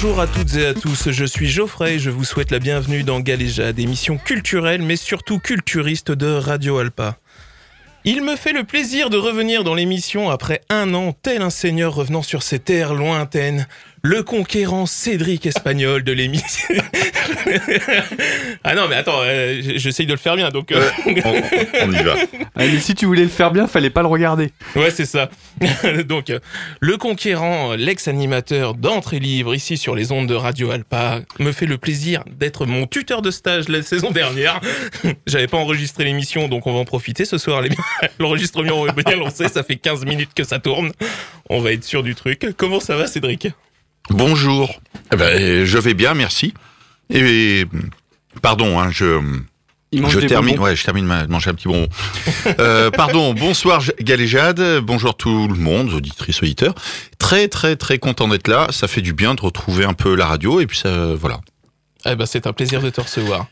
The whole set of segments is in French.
Bonjour à toutes et à tous, je suis Geoffrey et je vous souhaite la bienvenue dans Galéjade, émission culturelle mais surtout culturiste de Radio Alpa. Il me fait le plaisir de revenir dans l'émission après un an, tel un seigneur revenant sur ses terres lointaines, le conquérant Cédric Espagnol de l'émission. ah non, mais attends, euh, j'essaye de le faire bien, donc... euh, On, on y va. Ah, mais si tu voulais le faire bien, fallait pas le regarder. Ouais, c'est ça. Donc, euh, le conquérant, l'ex-animateur d'entrée libre ici sur les ondes de Radio Alpa, me fait le plaisir d'être mon tuteur de stage la saison dernière. J'avais pas enregistré l'émission, donc on va en profiter ce soir. L'enregistrement est bien lancé, ça fait 15 minutes que ça tourne. On va être sûr du truc. Comment ça va, Cédric? Bonjour. Eh ben, je vais bien, merci. Et pardon, hein, je termine. Ouais, je termine ma- manger un petit bonbon. Euh, pardon. Bonsoir Galéjade. Bonjour tout le monde, auditrices, auditeurs. Très très très content d'être là. Ça fait du bien de retrouver un peu la radio et puis ça, voilà. Eh ben, c'est un plaisir de te recevoir.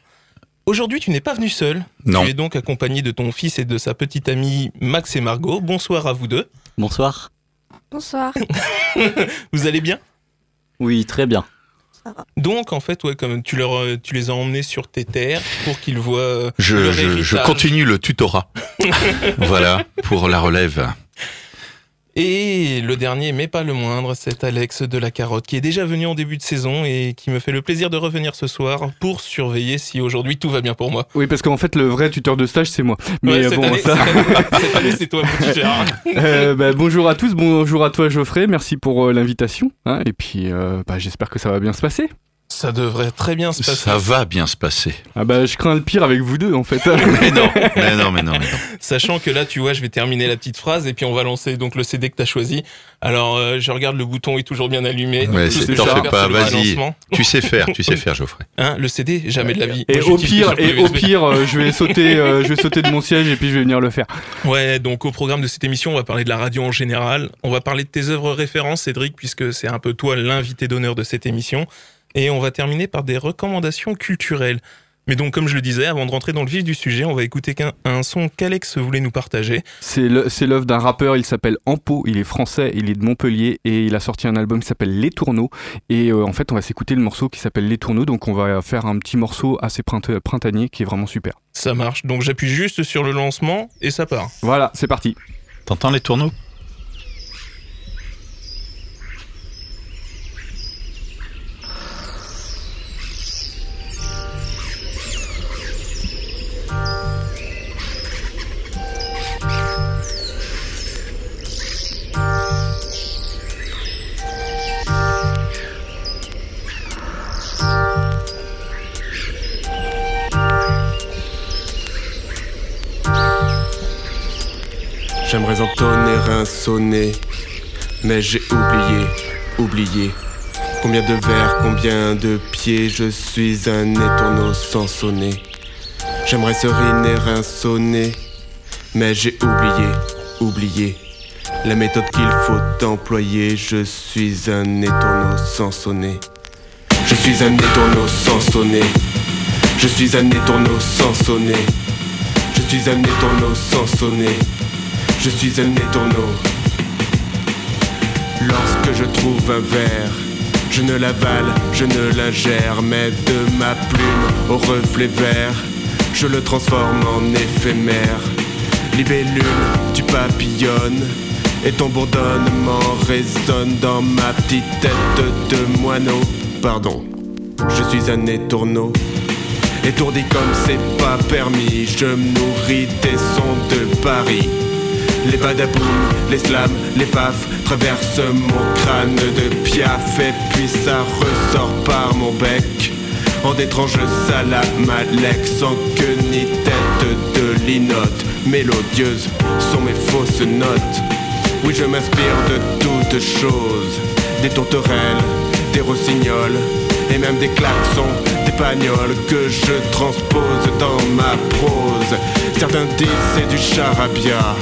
Aujourd'hui, tu n'es pas venu seul. Non. Tu es donc accompagné de ton fils et de sa petite amie Max et Margot. Bonsoir à vous deux. Bonsoir. Bonsoir. Vous allez bien? Oui, très bien. Donc en fait, ouais, comme tu, leur, euh, tu les as emmenés sur tes terres pour qu'ils voient euh, Je, leur je, je héritage. continue le tutorat. voilà pour la relève. Et le dernier, mais pas le moindre, c'est Alex de la Carotte qui est déjà venu en début de saison et qui me fait le plaisir de revenir ce soir pour surveiller si aujourd'hui tout va bien pour moi. Oui, parce qu'en fait, le vrai tuteur de stage, c'est moi. Mais Ouais, euh, bon, année, ça. c'est toi mon tuteur. Euh, bah, bonjour à tous, bonjour à toi, Geoffrey. Merci pour euh, l'invitation. hein, et puis, euh, bah, j'espère que ça va bien se passer. Ça devrait très bien se passer. Ça va bien se passer. Ah bah, je crains le pire avec vous deux, en fait. Mais non, mais non, mais non, mais non. Sachant que là, tu vois, je vais terminer la petite phrase et puis on va lancer donc le CD que tu as choisi. Alors, euh, je regarde, le bouton est toujours bien allumé. Ouais, c'est- t'en fais pas, vas-y. Tu sais faire, tu sais faire, Geoffrey. Hein, le CD, jamais de la vie. Et Moi, au pire, et au pire, euh, je vais sauter, euh, je vais sauter de mon siège et puis je vais venir le faire. Ouais, donc au programme de cette émission, on va parler de la radio en général. On va parler de tes œuvres références, Cédric, puisque c'est un peu toi l'invité d'honneur de cette émission. Et on va terminer par des recommandations culturelles. Mais donc, comme je le disais, avant de rentrer dans le vif du sujet, on va écouter qu'un- un son qu'Alex voulait nous partager. C'est l'œuvre d'un rappeur, il s'appelle Ampo, il est français, il est de Montpellier et il a sorti un album qui s'appelle Les Tourneaux. Et euh, en fait, on va s'écouter le morceau qui s'appelle Les Tourneaux, donc on va faire un petit morceau assez printanier qui est vraiment super. Ça marche. Donc, j'appuie juste sur le lancement et ça part. Voilà, c'est parti. T'entends les tourneaux? J'aimerais entonner un sonnet, mais j'ai oublié, oublié. Combien de vers, combien de pieds, je suis un étourneau sans sonner. J'aimerais seriner un sonnet, mais j'ai oublié, oublié. La méthode qu'il faut employer, je suis un étourneau sans sonner. Je suis un étourneau sans sonner. Je suis un étourneau sans sonner. Je suis un étourneau sans sonner. Je suis un étourneau. Lorsque je trouve un verre, je ne l'avale, je ne l'ingère, mais de ma plume au reflet vert, je le transforme en éphémère. Libellule, tu papillonnes, et ton bourdonnement résonne dans ma petite tête de moineau. Pardon, je suis un étourneau. Étourdi comme c'est pas permis, je me nourris des sons de Paris. Les badaboum, les slams, les pafs traversent mon crâne de piaf et puis ça ressort par mon bec. En d'étranges salamalek sans queue ni tête de linotte. Mélodieuses sont mes fausses notes. Oui, je m'inspire de toutes choses. Des tourterelles, des rossignols et même des klaxons, des bagnoles que je transpose dans ma prose. Certains disent c'est du charabia.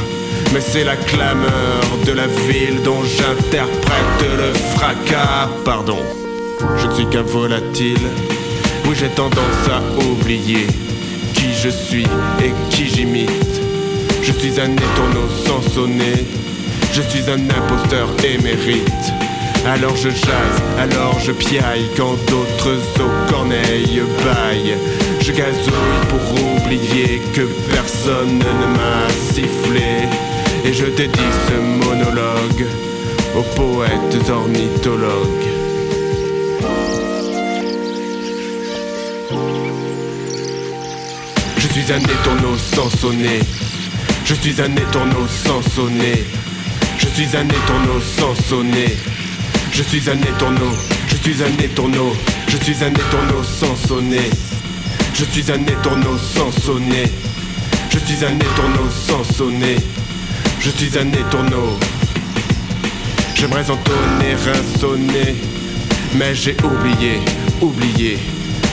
Mais c'est la clameur de la ville dont j'interprète le fracas. Pardon, je ne suis qu'un volatile. Oui, j'ai tendance à oublier qui je suis et qui j'imite. Je suis un étourneau sans sonner. Je suis un imposteur émérite. Alors je jase, alors je piaille quand d'autres aux corneilles baillent. Je gazouille pour oublier que personne ne m'a sifflé. Et je dédie ce monologue aux poètes ornithologues. Je suis un étourneau sans sonner. Je suis un étourneau sans sonner. Je suis un étourneau sans sonner. Je suis un étourneau. Je suis un étourneau. Je suis un étourneau sans sonner. Je suis un étourneau sans sonner. Je suis un étourneau sans sonner. Je suis un étourneau. J'aimerais entonner un sonnet, mais j'ai oublié, oublié.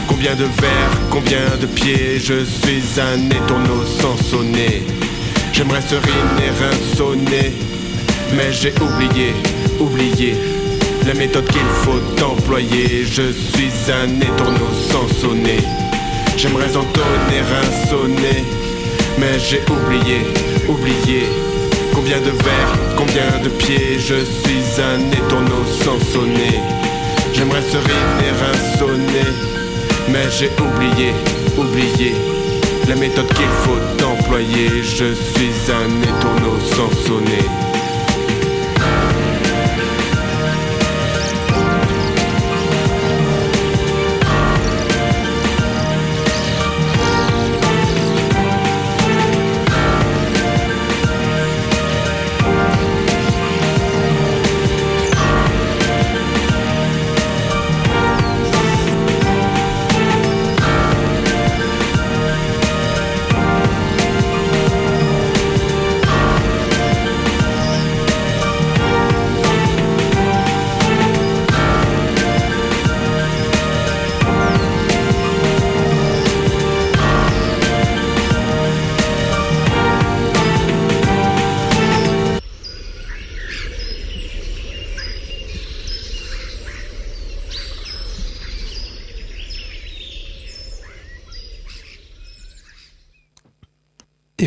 Combien de verres, combien de pieds, je suis un étourneau sans sonner. J'aimerais seriner un sonnet, mais j'ai oublié, oublié. La méthode qu'il faut employer, je suis un étourneau sans sonner. J'aimerais entonner un sonnet, mais j'ai oublié, oublié. Combien de verres, combien de pieds, je suis un étourneau sans sonner. J'aimerais seriner un sonnet, mais j'ai oublié, oublié. La méthode qu'il faut employer, je suis un étourneau sans sonner.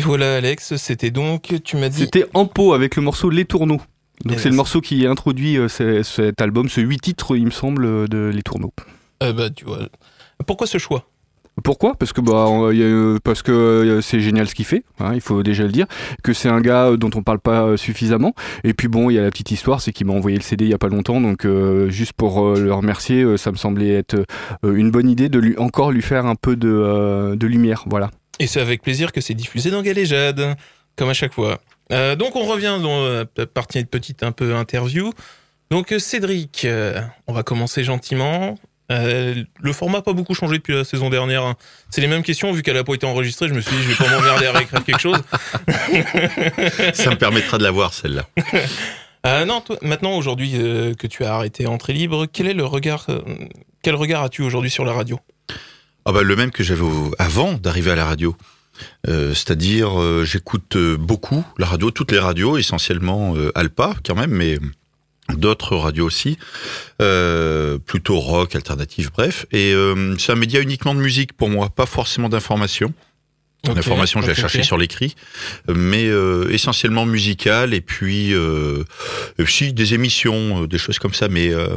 Voilà Alex, c'était donc, tu m'as dit... C'était en pot avec le morceau Les Tourneaux. Donc c'est le morceau qui introduit euh, ce- cet album, ce huit titres, il me semble, euh, de Les Tourneaux. Euh, bah, tu vois. Pourquoi ce choix? Pourquoi? Parce que bah on- il y a, parce que c'est génial ce qu'il fait, hein, il faut déjà le dire. Que c'est un gars dont on parle pas suffisamment. Et puis bon, il y a la petite histoire, c'est qu'il m'a envoyé le CD il y a pas longtemps, donc euh, juste pour euh, le remercier, euh, ça me semblait être une bonne idée de lui encore lui faire un peu de, de lumière, voilà. Et c'est avec plaisir que c'est diffusé dans Galéjade, comme à chaque fois. Euh, donc on revient dans euh, partie de petite un peu interview. Donc euh, Cédric, euh, on va commencer gentiment. Euh, le format n'a pas beaucoup changé depuis la saison dernière. hein. C'est les mêmes questions, vu qu'elle n'a pas été enregistrée, je me suis dit je vais pas m'emmerder à réécrire quelque chose. Ça me permettra de la voir, celle-là. Euh, non, toi, maintenant aujourd'hui euh, que tu as arrêté Entrée Libre, quel est le regard, quel regard as-tu aujourd'hui sur la radio? Ah bah, le même que j'avais avant d'arriver à la radio. Euh, C'est-à-dire, euh, j'écoute euh, beaucoup la radio, toutes les radios, essentiellement euh, Alpa quand même, mais d'autres radios aussi, euh, plutôt rock, alternative, bref. Et euh, c'est un média uniquement de musique pour moi, pas forcément d'information. Ok, L'information, je vais ok, la chercher ok. sur l'écrit, mais euh, essentiellement musicale et puis euh, puis des émissions, des choses comme ça, mais euh,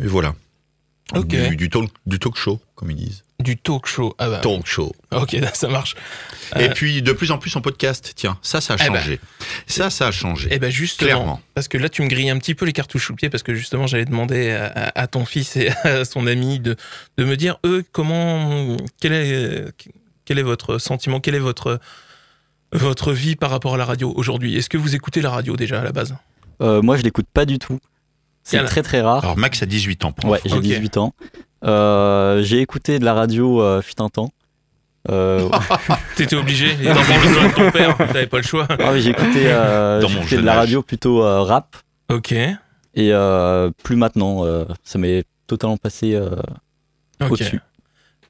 et voilà. Du, du talk, du talk show, comme ils disent. Du talk show. Ah bah, Talk show. ok, ça marche. Et Euh, puis de plus en plus en podcast. Tiens, ça, ça a Eh ben. changé. ça, ça a changé. Eh ben justement, Clairement. parce que là tu me grilles un petit peu les cartouches sous le pied parce que justement j'allais demander à, à- à ton fils et à son ami de, de me dire eux comment quel est quel est votre sentiment, quelle est votre votre vie par rapport à la radio aujourd'hui? Est-ce que vous écoutez la radio déjà à la base? Euh, moi, je l'écoute pas du tout. C'est très très rare. Alors Max a 18 ans. pour Ouais, j'ai Ok. 18 ans. Euh, j'ai écouté de la radio euh, fut un temps. Euh, T'étais obligé et dans le besoin de ton père, t'avais pas le choix. ah oui, j'ai écouté, euh, écouté de la radio plutôt euh, rap Ok, et euh, plus maintenant. euh, ça m'est totalement passé euh, au-dessus.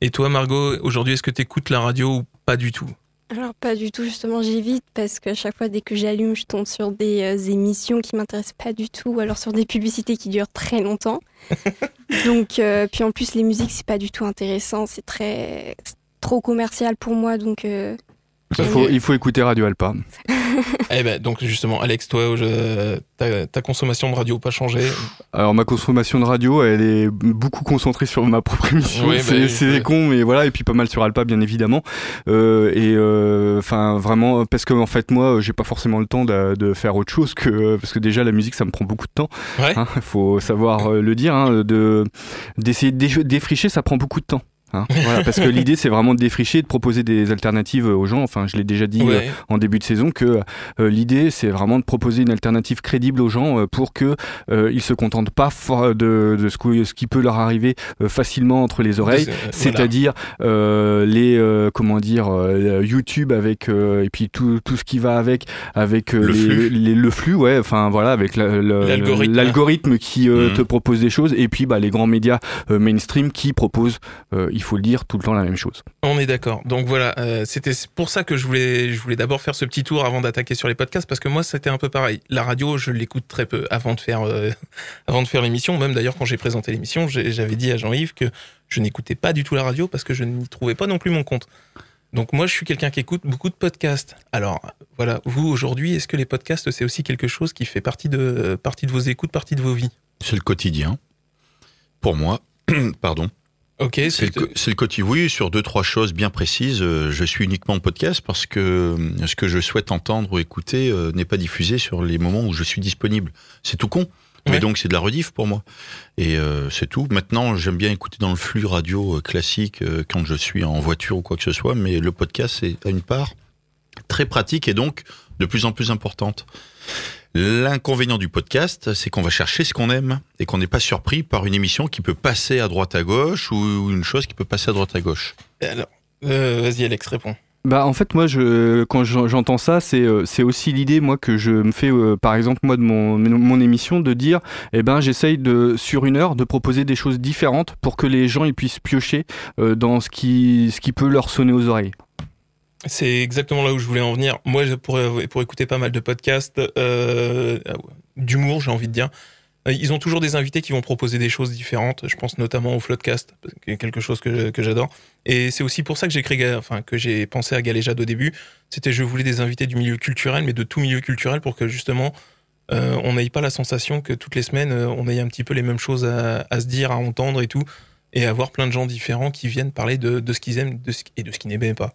Et toi Margot, aujourd'hui est-ce que t'écoutes la radio ou pas du tout? Alors pas du tout, justement j'évite parce qu'à chaque fois dès que j'allume je tombe sur des euh, émissions qui m'intéressent pas du tout ou alors sur des publicités qui durent très longtemps. donc euh, puis en plus les musiques c'est pas du tout intéressant, c'est très trop commercial pour moi donc euh, Il faut, il faut écouter Radio Alpa. Eh ben, donc justement, Alex, toi, je- ta, ta consommation de radio pas changé. Alors ma consommation de radio, elle est beaucoup concentrée sur ma propre émission. Oui, bah c'est oui, c'est ouais. con, mais voilà. Et puis pas mal sur Alpa, bien évidemment. Euh, et enfin vraiment, parce que en fait moi, j'ai pas forcément le temps de, de faire autre chose que parce que déjà la musique, ça me prend beaucoup de temps. Ouais. Hein, faut savoir euh, le dire. hein, de d'essayer de dé- défricher, ça prend beaucoup de temps. Hein. voilà, parce que l'idée c'est vraiment de défricher, de proposer des alternatives aux gens. Enfin, je l'ai déjà dit euh, en début de saison que euh, l'idée c'est vraiment de proposer une alternative crédible aux gens euh, pour que ils se contentent pas de, de ce, qui peut leur arriver facilement entre les oreilles. Voilà. C'est-à-dire les comment dire YouTube avec et puis tout, tout ce qui va avec avec Le les- flux. les- le flux ouais enfin voilà avec la- L'algorithme. qui Mhm. te propose des choses et puis bah, les grands médias mainstream qui proposent il faut le dire tout le temps la même chose. On est d'accord. Donc voilà, euh, c'était pour ça que je voulais, je voulais d'abord faire ce petit tour avant d'attaquer sur les podcasts parce que moi c'était un peu pareil. La radio, je l'écoute très peu avant de faire, euh, avant de faire l'émission. Même d'ailleurs quand j'ai présenté l'émission, j'avais dit à Jean-Yves que je n'écoutais pas du tout la radio parce que je n'y trouvais pas non plus mon compte. Donc moi je suis quelqu'un qui écoute beaucoup de podcasts. Alors voilà, vous aujourd'hui, est-ce que les podcasts c'est aussi quelque chose qui fait partie de, euh, partie de vos écoutes, partie de vos vies? C'est le quotidien. Pour moi, pardon. Ok, C'est le, le quotidien. Oui, sur deux, trois choses bien précises. euh, je suis uniquement podcast parce que euh, ce que je souhaite entendre ou écouter euh, n'est pas diffusé sur les moments où je suis disponible. C'est tout con. Mais donc, c'est de la rediff pour moi. Et euh, c'est tout. Maintenant, j'aime bien écouter dans le flux radio classique euh, quand je suis en voiture ou quoi que ce soit. Mais le podcast, c'est à une part très pratique et donc de plus en plus importante. L'inconvénient du podcast, c'est qu'on va chercher ce qu'on aime et qu'on n'est pas surpris par une émission qui peut passer à droite à gauche ou une chose qui peut passer à droite à gauche. Alors, euh, vas-y Alex, réponds. Bah en fait moi je quand j'en- j'entends ça c'est euh, c'est aussi l'idée moi que je me fais euh, par exemple moi de mon mon émission de dire eh ben j'essaye de sur une heure de proposer des choses différentes pour que les gens ils puissent piocher euh, dans ce qui ce qui peut leur sonner aux oreilles. C'est exactement là où je voulais en venir. Moi, pour, pour écouter pas mal de podcasts euh, d'humour, j'ai envie de dire, euh, ils ont toujours des invités qui vont proposer des choses différentes. Je pense notamment au Floodcast, quelque chose que, j'adore. Et c'est aussi pour ça que j'ai enfin que j'ai pensé à Galéjade au début. C'était je voulais des invités du milieu culturel, mais de tout milieu culturel, pour que justement euh, on n'ait pas la sensation que toutes les semaines on ait un petit peu les mêmes choses à, se dire, à entendre et tout, et avoir plein de gens différents qui viennent parler de, de ce qu'ils aiment et de ce qu'ils n'aiment pas.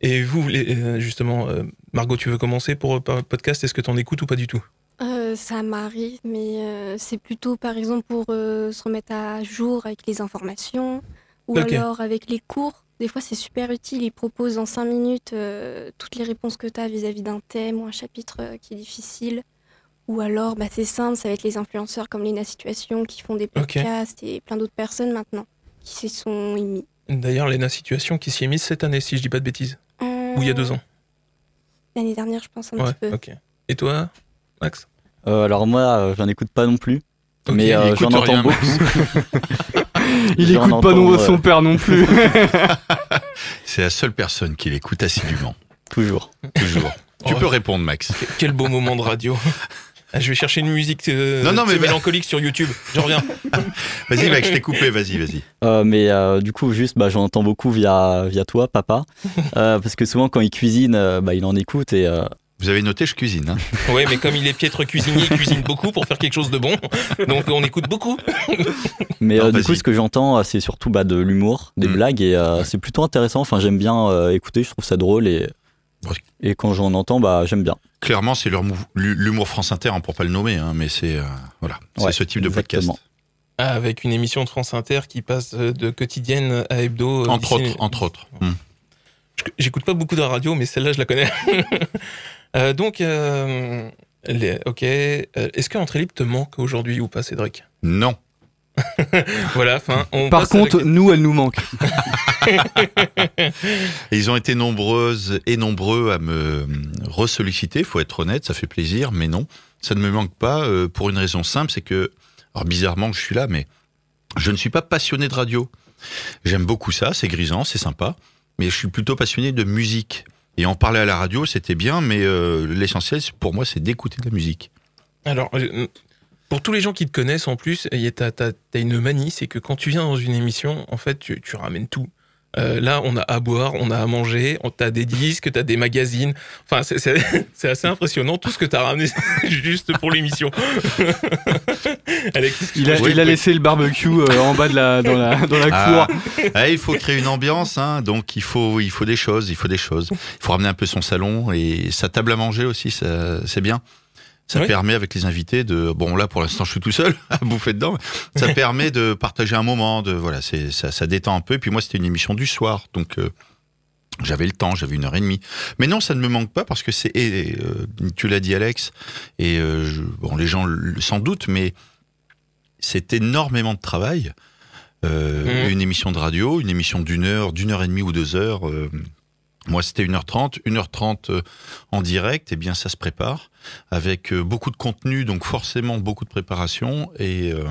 Et vous, les- euh, justement, euh, Margot, tu veux commencer pour euh, podcast? Est-ce que tu en écoutes ou pas du tout? Euh, ça m'arrive, mais euh, c'est plutôt par exemple pour euh, se remettre à jour avec les informations ou alors avec les cours. Des fois, c'est super utile. Ils proposent en 5 minutes toutes les réponses que tu as vis-à-vis d'un thème ou un chapitre qui est difficile. Ou alors, bah, c'est simple, ça va être les influenceurs comme Lena Situation qui font des podcasts et plein d'autres personnes maintenant qui s'y sont émis. D'ailleurs, Lena Situation qui s'y est mise cette année, si je dis pas de bêtises. Ou il y a deux ans. L'année dernière, je pense un Ouais, petit peu. Et toi, Max? Euh, alors moi, euh, j'en écoute pas non plus. Mais il euh, écoute j'en entends beaucoup. Il écoute pas non euh, son père non plus. C'est la seule personne qui l'écoute assidûment. Toujours. Toujours. tu Oh. peux répondre, Max. Que- Quel beau moment de radio. Ah, je vais chercher une musique euh, Non, non, mais mélancolique sur YouTube. Je reviens. Vas-y, Max, je t'ai coupé. Vas-y, vas-y. Euh, mais euh, du coup, juste, bah, j'en entends beaucoup via, via toi, papa. Euh, parce que souvent, quand il cuisine, euh, bah, il en écoute. Et euh, Vous avez noté, je cuisine. Hein Ouais, mais comme il est piètre cuisinier, il cuisine beaucoup pour faire quelque chose de bon. Donc on écoute beaucoup. Mais Non, euh, du coup, ce que j'entends, c'est surtout bah, de l'humour, des Mm. blagues, et euh, c'est plutôt intéressant. Enfin, j'aime bien euh, écouter, je trouve ça drôle, et. Et quand j'en entends, bah, j'aime bien. Clairement, c'est l'humour France Inter, hein, pour pas le nommer, hein, mais c'est euh, voilà, c'est Ouais, ce type de exactement. podcast. Ah, avec une émission de France Inter qui passe euh, de quotidienne à hebdo. euh, Entre autres, entre autres. Je- J'écoute pas beaucoup de radio, mais celle-là, je la connais. Euh, donc, euh, les- ok. Est-ce que Entrée Libre te manque aujourd'hui ou pas, Cédric? Non. Voilà, fin. On Par contre, nous elle nous manque. Ils ont été nombreuses et nombreux à me ressolliciter, faut être honnête, ça fait plaisir, mais non, ça ne me manque pas euh, pour une raison simple, c'est que, alors bizarrement je suis là, mais je ne suis pas passionné de radio. J'aime beaucoup ça, c'est grisant, c'est sympa, mais je suis plutôt passionné de musique. Et en parler à la radio, c'était bien, mais euh, l'essentiel pour moi, c'est d'écouter de la musique. Alors, euh, pour tous les gens qui te connaissent en plus, il y a- t'as t'as- t'as une manie, c'est que quand tu viens dans une émission, en fait, tu, tu ramènes tout. Euh, là, on a à boire, on a à manger, on t'as des disques, t'as des magazines. Enfin, c'est- assez impressionnant tout ce que t'as ramené juste pour l'émission. Alex, Il a, il a laissé le barbecue euh, en bas de la, dans la, dans la Ah, cour. ah, il faut créer une ambiance, hein, donc il faut, il faut des choses, il faut des choses. Il faut ramener un peu son salon et sa table à manger aussi, ça- c'est bien. Ça Oui. permet avec les invités de, bon là pour l'instant je suis tout seul à bouffer dedans, ça permet de partager un moment, de voilà, c'est ça, ça détend un peu. Et puis moi c'était une émission du soir, donc euh, j'avais le temps, j'avais une heure et demie. Mais non, ça ne me manque pas parce que c'est, et, euh, tu l'as dit Alex, et euh, je- bon les gens le- sans doute, mais c'est énormément de travail. Euh, Mhm. Une émission de radio, une émission d'une heure, d'une heure et demie ou deux heures. Moi, c'était 1h30. 1h30 euh, en direct, eh bien, ça se prépare avec euh, beaucoup de contenu, donc forcément beaucoup de préparation. Et, euh,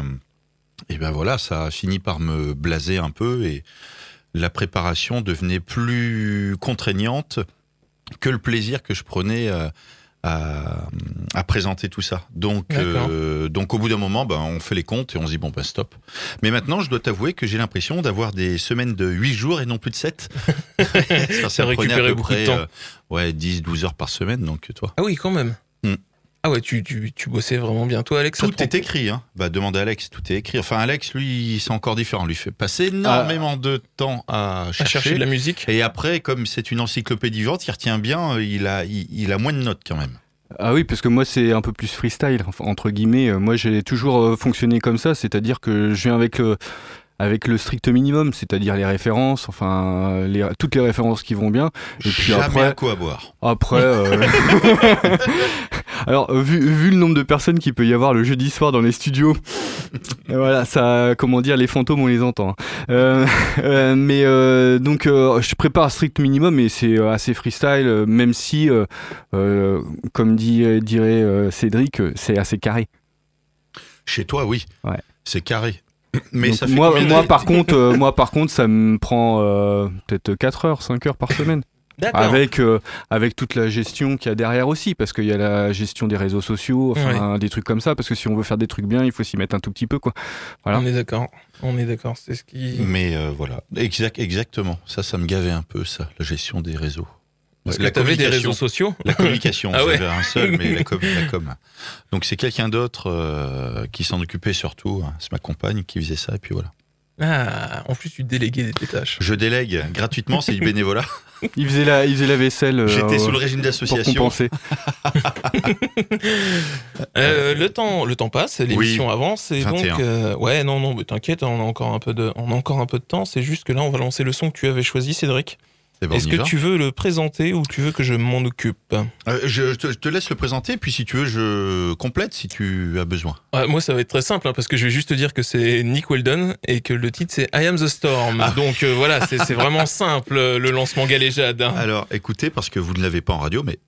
et ben voilà, ça a fini par me blaser un peu et la préparation devenait plus contraignante que le plaisir que je prenais euh, à, à présenter tout ça. Donc, euh, donc au bout d'un moment, ben, on fait les comptes et on se dit bon ben stop. Mais maintenant, je dois t'avouer que j'ai l'impression d'avoir des semaines de 8 jours et non plus de 7. ça, Ça peu beaucoup de près, temps. euh, ouais, 10, 12 heures par semaine, donc toi. Ah oui, quand même. Ah ouais, tu, tu, tu bossais vraiment bien. Toi, Alex, Tout prend- est écrit, hein. Bah, demande à Alex, tout est écrit. Enfin, Alex, lui, c'est encore différent. Lui fait passer énormément de temps à à chercher. de la musique. Et après, comme c'est une encyclopédie vivante, il retient bien, euh, il a, il, il a moins de notes quand même. Ah oui, parce que moi c'est un peu plus freestyle, entre guillemets. Euh, Moi j'ai toujours euh, fonctionné comme ça, c'est-à-dire que je viens avec le, avec le strict minimum, c'est-à-dire les références, enfin les, toutes les références qui vont bien. Et puis Jamais après- à quoi boire. Après, euh, alors vu, vu le nombre de personnes qu'il peut y avoir le jeudi soir dans les studios, euh, voilà, ça, comment dire, les fantômes on les entend. hein. Euh, euh, mais donc je prépare strict minimum et c'est assez freestyle, même si, comme dit, dirait Cédric, c'est assez carré. Chez toi, oui. Ouais. C'est carré. Mais Donc, ça fait moi, par contre, euh, moi par contre, ça me prend euh, peut-être 4 heures, 5 heures par semaine. D'accord. Avec, euh, avec toute la gestion qu'il y a derrière aussi, parce qu'il y a la gestion des réseaux sociaux, enfin des trucs comme ça, parce que si on veut faire des trucs bien, il faut s'y mettre un tout petit peu, quoi. Voilà. On est d'accord. On est d'accord. C'est ce qui. Mais euh, voilà, exact, exactement. Ça, ça me gavait un peu, ça, la gestion des réseaux. Parce que la t'avais des communication. réseaux sociaux. La communication, Ah ouais. j'avais un seul, mais la com. la com. Donc c'est quelqu'un d'autre euh, qui s'en occupait surtout. hein. C'est ma compagne qui faisait ça, et puis voilà. Ah, en plus, tu déléguais des tâches. Je délègue gratuitement, c'est du bénévolat. Il faisait la, il faisait la vaisselle euh, J'étais sous le régime pour d'association. compenser. Euh, le temps, le temps passe, l'émission Oui, avance et 21. donc euh, ouais non non mais t'inquiète on a encore un peu de on a encore un peu de temps c'est juste que là on va lancer le son que tu avais choisi Cédric. Est-ce que tu veux le présenter ou tu veux que je m'en occupe? Euh, je, je te, je te laisse le présenter, puis si tu veux, je complète si tu as besoin. Ah, Moi ça va être très simple hein, parce que je vais juste te dire que c'est Nick Weldon et que le titre c'est I Am the Storm. Ah. Donc euh, voilà c'est c'est vraiment simple euh, le lancement galéjade. hein. Alors, écoutez, parce que vous ne l'avez pas en radio, mais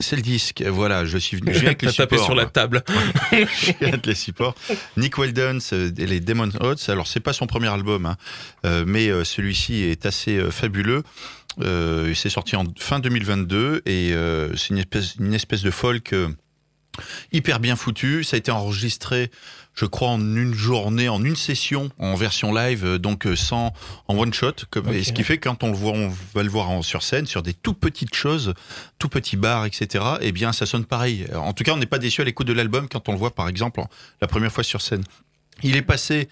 c'est le disque. Voilà, je suis venu. Je viens avec les T'as tapé supports. sur la table. Je viens avec les supports. Nick Weldon les Demon Odds. Alors, c'est pas son premier album, hein, euh, mais euh, celui-ci est assez euh, fabuleux. Il s'est sorti en fin 2022 et c'est une espèce, une espèce de folk hyper bien foutu. Ça a été enregistré, je crois, en une journée, en une session, en version live, euh, donc euh, sans en one shot. Comme, et ce qui fait que quand on le voit, on va le voir en, sur scène, sur des tout petites choses, tout petits bars, etc. Eh bien, ça sonne pareil. En tout cas, on n'est pas déçu à l'écoute de l'album quand on le voit, par exemple, la première fois sur scène. Il est passé.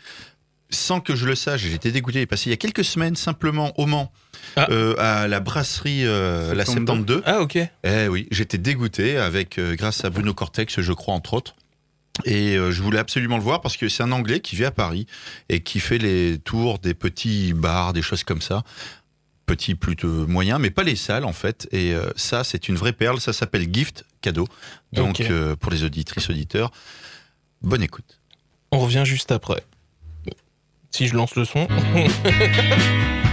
Sans que je le sache, j'étais dégoûté. Il est passé il y a quelques semaines simplement au Mans, Ah. euh, à la brasserie euh, la 72. 72. Ah ok. Eh oui, j'étais dégoûté avec euh, grâce à Bruno Cortex, je crois entre autres. Et euh, je voulais absolument le voir parce que c'est un Anglais qui vit à Paris et qui fait les tours des petits bars, des choses comme ça. Petits plutôt moyens, mais pas les salles en fait. Et euh, ça, c'est une vraie perle. Ça s'appelle Gift, cadeau. Donc euh, pour les auditrices, auditeurs, bonne écoute. On revient juste après. Si je lance le son.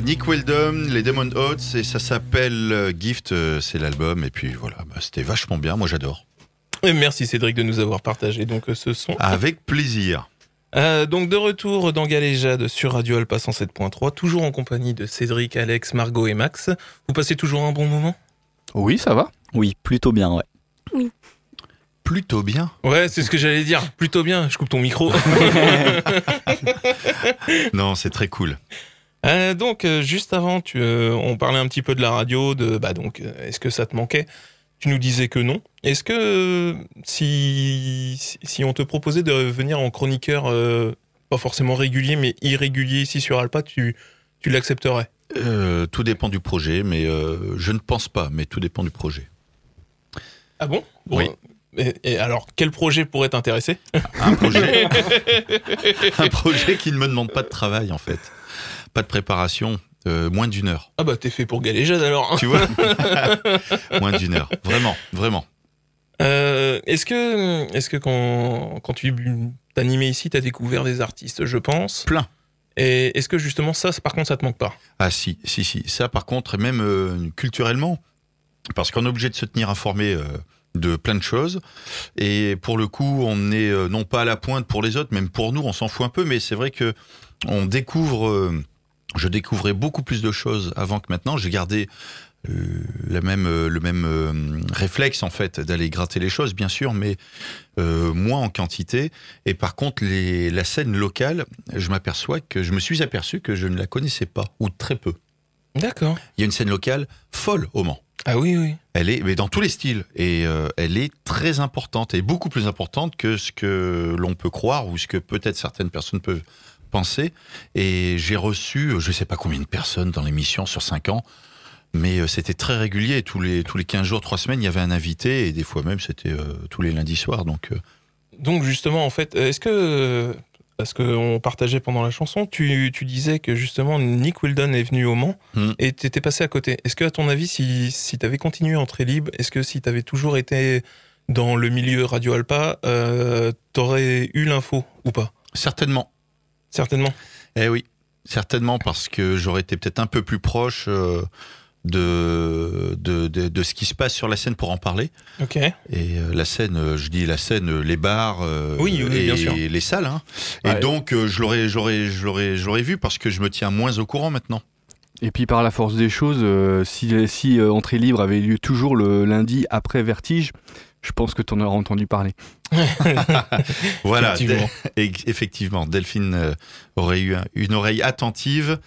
Nick Weldon, les Demon Oats, et ça s'appelle euh, Gift, euh, c'est l'album. Et puis voilà, bah, c'était vachement bien, moi j'adore. Merci Cédric de nous avoir partagé donc euh, ce son. Avec plaisir. Euh, donc de retour dans Galéjade sur Radio Alpa 107.3, toujours en compagnie de Cédric, Alex, Margot et Max. Vous passez toujours un bon moment? Oui, ça va. Oui, plutôt bien, ouais. Plutôt bien. Ouais, c'est ce que j'allais dire. Plutôt bien. Je coupe ton micro. Non, c'est très cool. Euh, donc euh, juste avant, tu, euh, on parlait un petit peu de la radio, de bah donc est-ce que ça te manquait? Tu nous disais que non. Est-ce que si, on te proposait de venir en chroniqueur, pas forcément régulier, mais irrégulier ici sur Alpa, tu, tu l'accepterais? Euh, tout dépend du projet, mais euh, je ne pense pas, mais tout dépend du projet. Ah bon? Oui. Et, et alors, quel projet pourrait t'intéresser? Un projet, un projet qui ne me demande pas de travail en fait, pas de préparation, euh, moins d'une heure. Ah bah t'es fait pour Galéjade alors. Tu vois Moins d'une heure. Vraiment, vraiment. Euh, est-ce que, est-ce que quand, quand tu t'animais ici, t'as découvert des artistes, je pense Plein. Et est-ce que justement ça, par contre, ça te manque pas? Ah si, si, si. Ça par contre, même euh, culturellement, parce qu'on est obligé de se tenir informé de plein de choses. Et pour le coup, on est non pas à la pointe pour les autres, même pour nous, on s'en fout un peu, mais c'est vrai que on découvre... je découvrais beaucoup plus de choses avant que maintenant. J'ai gardé euh, la même, euh, le même euh, réflexe en fait d'aller gratter les choses, bien sûr, mais moins en quantité. Et par contre, les, la scène locale, je m'aperçois que je me suis aperçu que je ne la connaissais pas ou très peu. D'accord. Il y a une scène locale folle au Mans. Ah oui, oui. Elle est, mais dans tous les styles, et elle est très importante et beaucoup plus importante que ce que l'on peut croire ou ce que peut-être certaines personnes peuvent Et j'ai reçu, je sais pas combien de personnes dans l'émission sur 5 ans, mais euh, c'était très régulier. Tous les tous les 15 jours, 3 semaines, il y avait un invité et des fois même c'était euh, tous les lundis soirs. Donc euh, Donc justement, en fait, est-ce que, parce qu'on partageait pendant la chanson, tu, tu disais que justement Nick Weldon est venu au Mans Hmm. et t'étais passé à côté. Est-ce que à ton avis, si, si t'avais continué en très libre, est-ce que si t'avais toujours été dans le milieu Radio Alpa, euh, t'aurais eu l'info ou pas? Certainement. Certainement. Eh oui, certainement parce que j'aurais été peut-être un peu plus proche euh, de, de, de, de ce qui se passe sur la scène pour en parler. Ok. Et euh, la scène, euh, je dis la scène, les bars euh, Oui, oui, et bien sûr. les salles. hein. Ouais. Et donc, euh, je l'aurais, j'aurais, vu parce que je me tiens moins au courant maintenant. Et puis par la force des choses, euh, si, si euh, Entrée Libre avait lieu toujours le lundi après Vertige, je pense que tu en auras entendu parler. Voilà, Effectivement. Et effectivement, Delphine euh, aurait eu un- une oreille attentive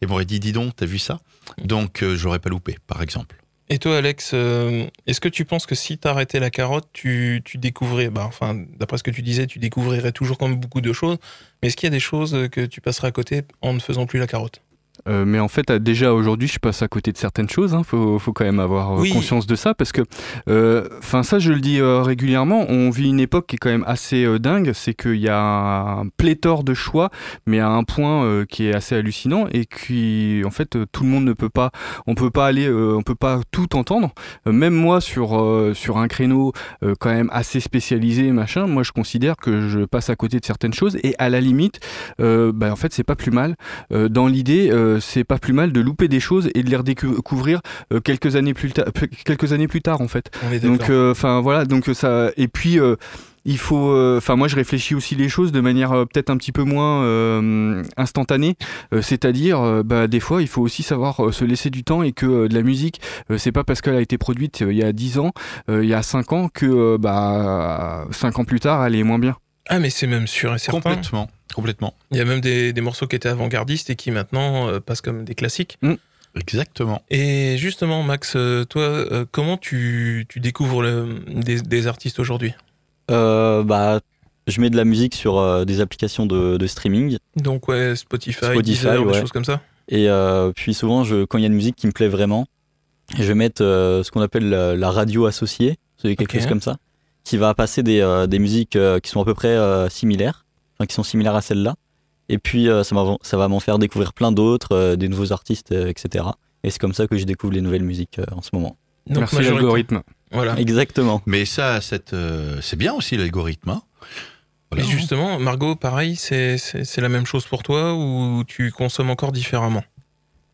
et m'aurait dit, dis donc, t'as vu ça? Donc, euh, j'aurais pas loupé, par exemple. Et toi, Alex, euh, est-ce que tu penses que si t'arrêtais la carotte, tu, tu découvrais, bah, enfin, d'après ce que tu disais, tu découvrirais toujours quand même beaucoup de choses, mais est-ce qu'il y a des choses que tu passerais à côté en ne faisant plus la carotte? Euh, mais en fait, euh, déjà aujourd'hui, je passe à côté de certaines choses. Hein. Faut, faut quand même avoir euh, Oui. conscience de ça parce que, enfin, ça, je le dis euh, régulièrement. On vit une époque qui est quand même assez euh, dingue. C'est qu'il y a un pléthore de choix, mais à un point euh, qui est assez hallucinant et qui, en fait, euh, tout le monde ne peut pas. On peut pas aller, euh, on peut pas tout entendre. Euh, même moi, sur euh, sur un créneau euh, quand même assez spécialisé, machin, moi, je considère que je passe à côté de certaines choses et à la limite, euh, bah, en fait, c'est pas plus mal. Euh, dans l'idée, euh, c'est pas plus mal de louper des choses et de les redécouvrir euh, quelques années plus tard, quelques années plus tard en fait. On est d'accord. Donc, enfin voilà, donc euh, ça. Et puis. euh, il faut, enfin moi je réfléchis aussi les choses de manière euh, peut-être un petit peu moins euh, instantanée, Euh, c'est-à-dire euh, bah, des fois il faut aussi savoir euh, se laisser du temps et que euh, de la musique euh, c'est pas parce qu'elle a été produite euh, il y a 10 ans, euh, il y a 5 ans que euh, bah 5 ans plus tard elle est moins bien. Ah, mais c'est même sûr et certain. Complètement, complètement. Il y a même des, des morceaux qui étaient avant-gardistes et qui maintenant euh, passent comme des classiques. Exactement. Et justement, Max, euh, toi, euh, comment tu, tu découvres le- des, des artistes aujourd'hui? Euh, bah, je mets de la musique sur euh, des applications de, de streaming. Donc, ouais, Spotify, Spotify, Deezer, des choses comme ça Et euh, puis souvent, je, quand il y a une musique qui me plaît vraiment, je vais mettre euh, ce qu'on appelle la, la radio associée, c'est quelque chose comme ça, qui va passer des, euh, des musiques euh, qui sont à peu près euh, similaires, enfin qui sont similaires à celle-là. Et puis euh, ça, va m'en faire découvrir plein d'autres, euh, des nouveaux artistes, euh, etc. Et c'est comme ça que je découvre les nouvelles musiques euh, en ce moment. Donc, Merci l'algorithme. Voilà. Exactement. Mais ça, cette, euh, c'est bien aussi l'algorithme. hein. Voilà. Et justement, Margot, pareil, c'est c'est- c'est la même chose pour toi ou tu consommes encore différemment?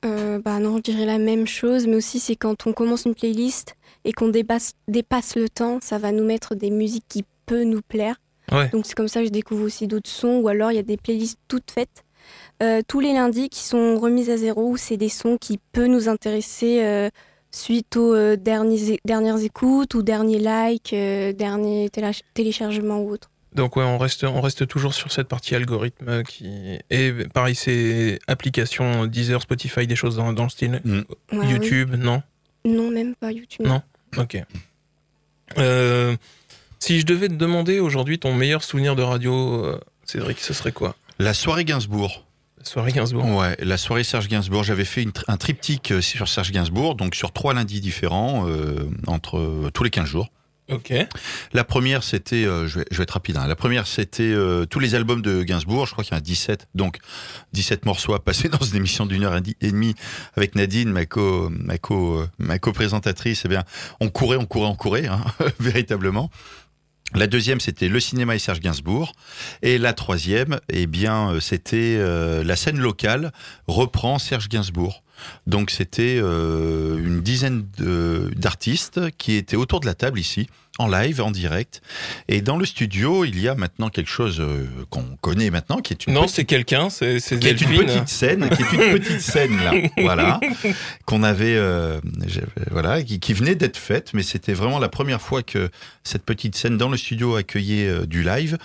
Euh, bah non, je dirais la même chose, mais aussi c'est quand on commence une playlist et qu'on dépasse, dépasse le temps, ça va nous mettre des musiques qui peuvent nous plaire. Ouais. Donc c'est comme ça que je découvre aussi d'autres sons, ou alors il y a des playlists toutes faites euh, tous les lundis qui sont remises à zéro, où c'est des sons qui peuvent nous intéresser euh, suite aux euh, derniers, dernières écoutes ou derniers likes, euh, derniers téléchargements ou autres. Donc ouais, on reste, on reste toujours sur cette partie algorithme qui... Et pareil, c'est application Deezer, Spotify, des choses dans, dans le style. Mm. Ouais, YouTube, oui. Non, même pas YouTube. Non. Ok. Euh, si je devais te demander aujourd'hui ton meilleur souvenir de radio, euh, Cédric, ce serait quoi? La soirée Gainsbourg. La soirée Gainsbourg. Ouais, la soirée Serge Gainsbourg. J'avais fait une un triptyque euh, sur Serge Gainsbourg, donc sur trois lundis différents, euh, entre euh, tous les 15 jours. Ok. La première, c'était, euh, je, vais, je vais être rapide, hein. la première, c'était euh, tous les albums de Gainsbourg, je crois qu'il y en a 17, donc 17 morceaux à passer dans une émission d'une heure et demie avec Nadine, ma co, ma co, euh, ma co-présentatrice, eh bien, on courait, on courait, on courait, hein, véritablement. La deuxième, c'était le cinéma et Serge Gainsbourg. Et la troisième, eh bien, euh, c'était euh, la scène locale reprend Serge Gainsbourg. Donc c'était euh, une dizaine d'artistes qui étaient autour de la table ici, en live, en direct. Et dans le studio, il y a maintenant quelque chose euh, qu'on connaît maintenant, qui est une Non, petite c'est quelqu'un, c'est qui est une petite scène, qui est une petite scène là, voilà, qu'on avait, euh, voilà, qui, qui venait d'être faite, mais c'était vraiment la première fois que cette petite scène dans le studio accueillait du live,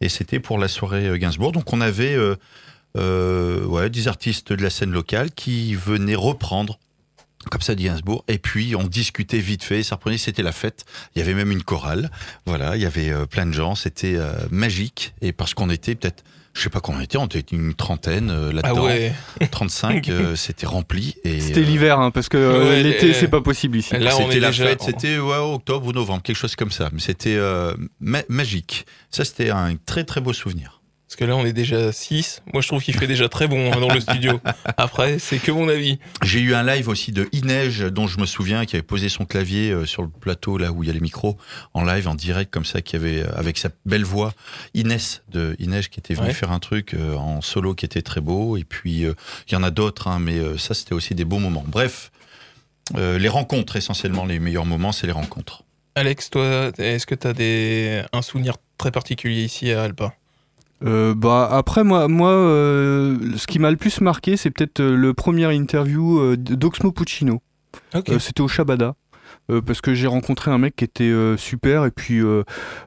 et c'était pour la soirée Gainsbourg. Donc on avait, euh, ouais, des artistes de la scène locale qui venaient reprendre. Comme ça, Gainsbourg. Et puis, on discutait vite fait. Ça reprenait, c'était la fête. Il y avait même une chorale. Voilà, il y avait euh, plein de gens. C'était euh, magique. Et parce qu'on était peut-être, je sais pas combien on était, on était une trentaine euh, Ah là-dedans. ouais. 35, euh, c'était rempli. et C'était euh, l'hiver, hein, parce que euh, Ouais, l'été, euh, c'est pas possible ici. Là, C'était la déjà- fête, c'était ouais, octobre ou novembre, quelque chose comme ça. Mais c'était euh, ma- magique. Ça, c'était un très très beau souvenir. Parce que là, on est déjà 6. Moi, je trouve qu'il fait déjà très bon hein, dans le studio. Après, c'est que mon avis. J'ai eu un live aussi de Inej, dont je me souviens, qui avait posé son clavier euh, sur le plateau, là où il y a les micros, en live, en direct, comme ça, qui avait, euh, avec sa belle voix, Inès de Inej, qui était venu Ouais. faire un truc euh, en solo qui était très beau. Et puis, il y en a d'autres, hein, mais ça, c'était aussi des beaux moments. Bref, euh, les rencontres, essentiellement, les meilleurs moments, c'est les rencontres. Alex, toi, est-ce que tu as des... un souvenir très particulier ici à Alpa? Euh, bah après moi moi euh, ce qui m'a le plus marqué c'est peut-être euh, le premier interview euh, d'Oxmo Puccino. Euh, C'était au Shabada. euh, parce que j'ai rencontré un mec qui était euh, super et puis euh,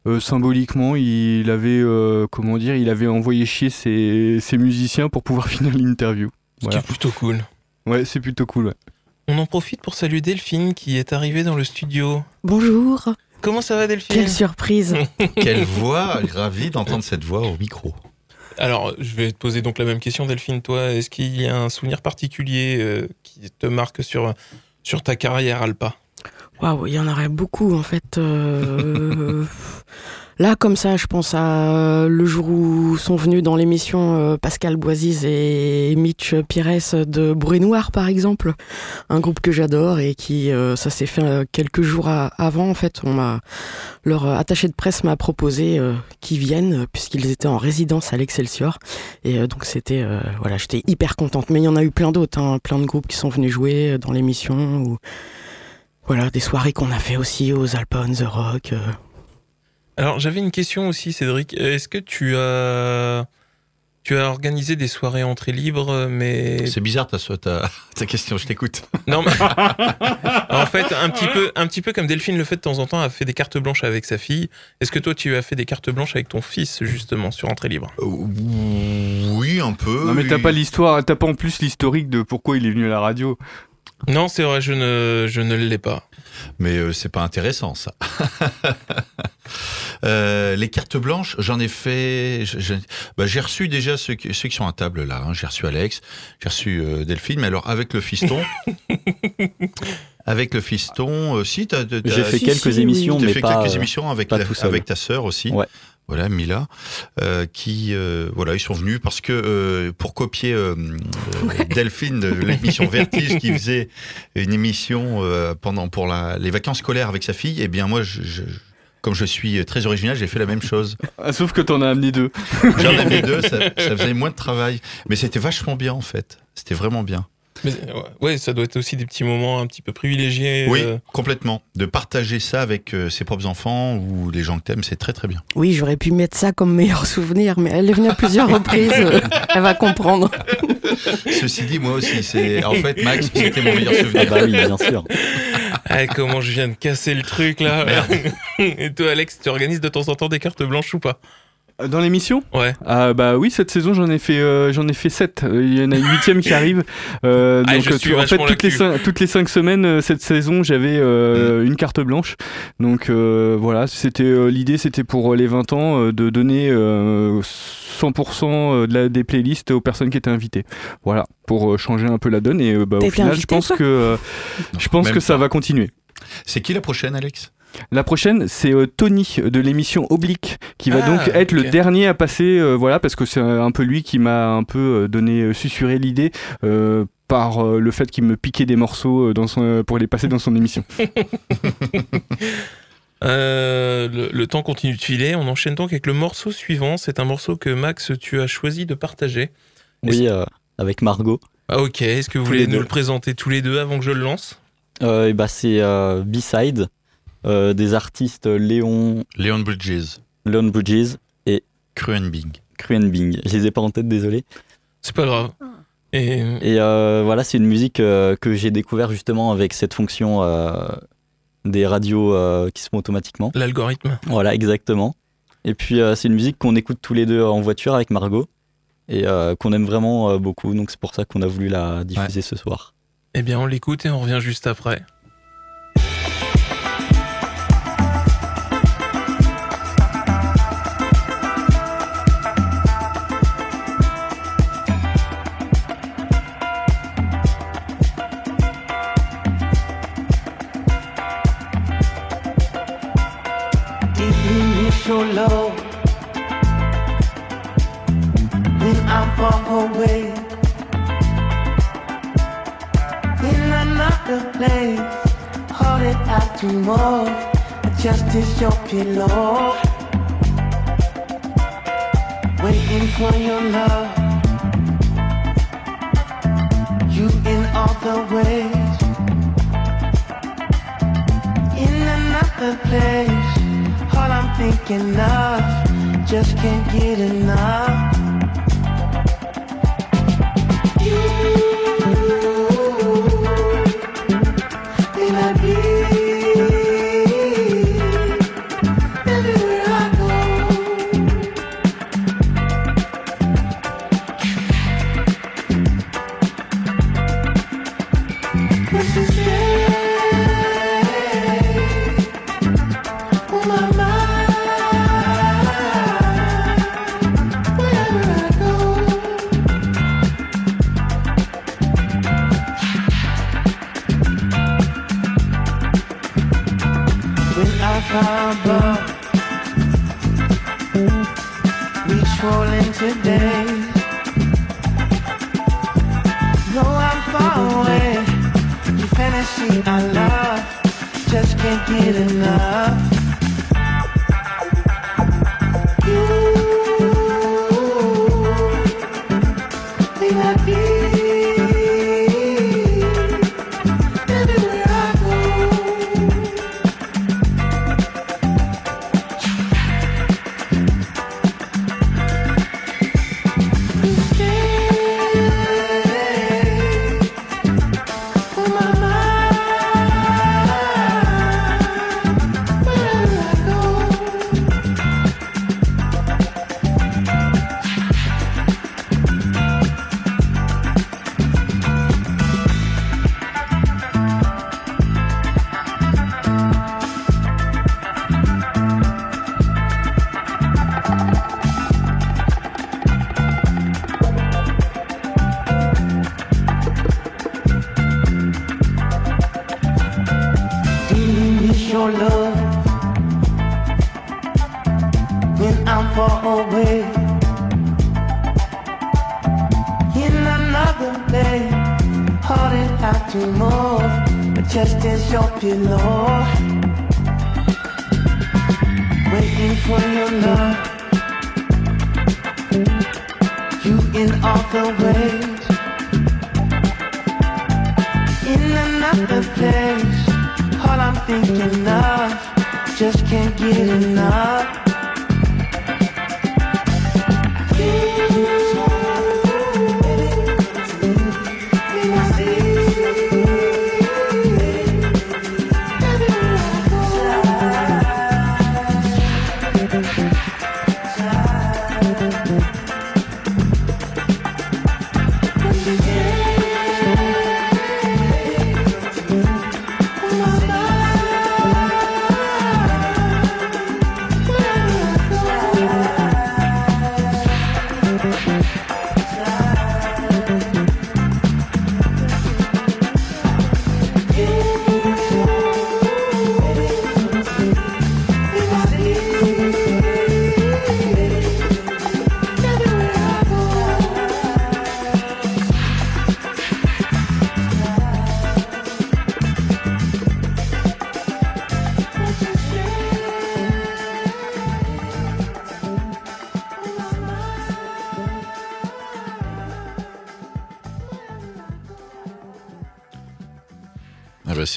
euh, symboliquement il avait euh, comment dire il avait envoyé chier ses, ses musiciens pour pouvoir finir l'interview. Ce Voilà. qui est plutôt cool. Ouais c'est plutôt cool. Ouais. On en profite pour saluer Delphine qui est arrivée dans le studio. Bonjour, Comment ça va Delphine quelle surprise. Quelle voix, ravi d'entendre cette voix au micro. Alors, je vais te poser donc la même question Delphine. Toi, est-ce qu'il y a un souvenir particulier euh, qui te marque sur, sur ta carrière Alpa? Waouh, il y en aurait beaucoup en fait. euh, Là, comme ça, je pense à euh, le jour où sont venus dans l'émission euh, Pascal Boisiz et Mitch Pires de Bruit Noir, par exemple. Un groupe que j'adore et qui, euh, ça s'est fait quelques jours avant. En fait, on leur attaché de presse m'a proposé qu'ils viennent puisqu'ils étaient en résidence à l'Excelsior. Et donc c'était, voilà, j'étais hyper contente. Mais il y en a eu plein d'autres, hein, plein de groupes qui sont venus jouer dans l'émission ou voilà, des soirées qu'on a fait aussi aux Alpes the Rock. Alors, j'avais une question aussi, Cédric. Est-ce que tu as, tu as organisé des soirées entrées libres, mais C'est bizarre ta, ta, ta question, je t'écoute. non, mais en fait, un petit peu, un petit peu comme Delphine le fait de temps en temps, a fait des cartes blanches avec sa fille. Est-ce que toi, tu as fait des cartes blanches avec ton fils justement sur entrée libre? Euh, Oui, un peu. Non mais t'as pas l'histoire, t'as pas en plus l'historique de pourquoi il est venu à la radio. Non, c'est vrai, je ne, je ne l'ai pas. Mais euh, c'est pas intéressant ça. Euh, les cartes blanches, j'en ai fait. bah, j'ai reçu déjà ceux qui, ceux qui sont à table là. hein. J'ai reçu Alex, j'ai reçu euh, Delphine, mais alors avec le fiston. avec le fiston, euh, si t'as. t'as- J'ai fait si, quelques si, émissions, mais fait pas, quelques euh, émissions avec, pas la- tout seul. avec ta sœur aussi. Ouais. Voilà, Mila, euh, qui, euh, voilà, ils sont venus parce que euh, pour copier euh, euh, Delphine de l'émission Vertige qui faisait une émission euh, pendant pour la, les vacances scolaires avec sa fille, eh bien moi, je, je- comme je suis très original, j'ai fait la même chose. Ah, sauf que t'en as amené deux. J'en ai mis deux, ça, ça faisait moins de travail, mais c'était vachement bien en fait. C'était vraiment bien. Mais, ouais, ça doit être aussi des petits moments un petit peu privilégiés. Oui, euh, complètement. De partager ça avec euh, ses propres enfants ou les gens que t'aimes, c'est très très bien. Oui, j'aurais pu mettre ça comme meilleur souvenir, mais elle est venue à plusieurs reprises. euh, elle va comprendre. Ceci dit, moi aussi, c'est en fait Max, c'était mon meilleur souvenir. bah oui, bien sûr. ah, comment je viens de casser le truc là. Et toi, Alex, tu organises de temps en temps des cartes blanches ou pas? Dans l'émission Ouais. Ah bah oui, cette saison j'en ai fait euh, j'en ai fait 7. Il y en a une huitième qui arrive. Euh, Ah, donc je euh, suis tout- en fait toutes les, l'actu. cinq, toutes les cinq semaines euh, cette saison j'avais euh, une carte blanche. Donc euh, voilà, c'était euh, l'idée c'était pour les 20 ans euh, de donner euh, 100% de la, des playlists aux personnes qui étaient invitées. Voilà, pour euh, changer un peu la donne et euh, bah, au final je pense que euh, Non, je pense que ça pas. va continuer. C'est qui la prochaine, Alex? La prochaine, c'est euh, Tony de l'émission Oblique qui va Ah, donc être le dernier à passer, euh, voilà, parce que c'est un peu lui qui m'a un peu euh, donné, euh, susurré l'idée euh, par euh, le fait qu'il me piquait des morceaux euh, dans son, euh, pour les passer dans son émission. Euh, le, le temps continue de filer. On enchaîne donc avec le morceau suivant. C'est un morceau que Max, tu as choisi de partager. Oui, euh, avec Margot. Ah, ok. Est-ce que vous Tous voulez nous deux. le présenter tous les deux avant que je le lance? Euh, et bah c'est euh, B-Side euh, des artistes Léon, Leon Bridges, Leon Bridges, Cruenbing. Cruen Bing. Je les ai pas en tête, désolé. C'est pas grave. Et Et euh, voilà, c'est une musique euh, que j'ai découvert justement avec cette fonction euh, des radios euh, qui se font automatiquement. l'algorithme. Voilà, exactement. Et puis euh, c'est une musique qu'on écoute tous les deux en voiture avec Margot et euh, qu'on aime vraiment euh, beaucoup. Donc c'est pour ça qu'on a voulu la diffuser ce soir. Eh bien, on l'écoute et on revient juste après. So low when I'm far away in another place. Hold it out to move, just is your pillow. Waiting for your love. You in all the ways. In another place. All I'm thinking of, just can't get enough.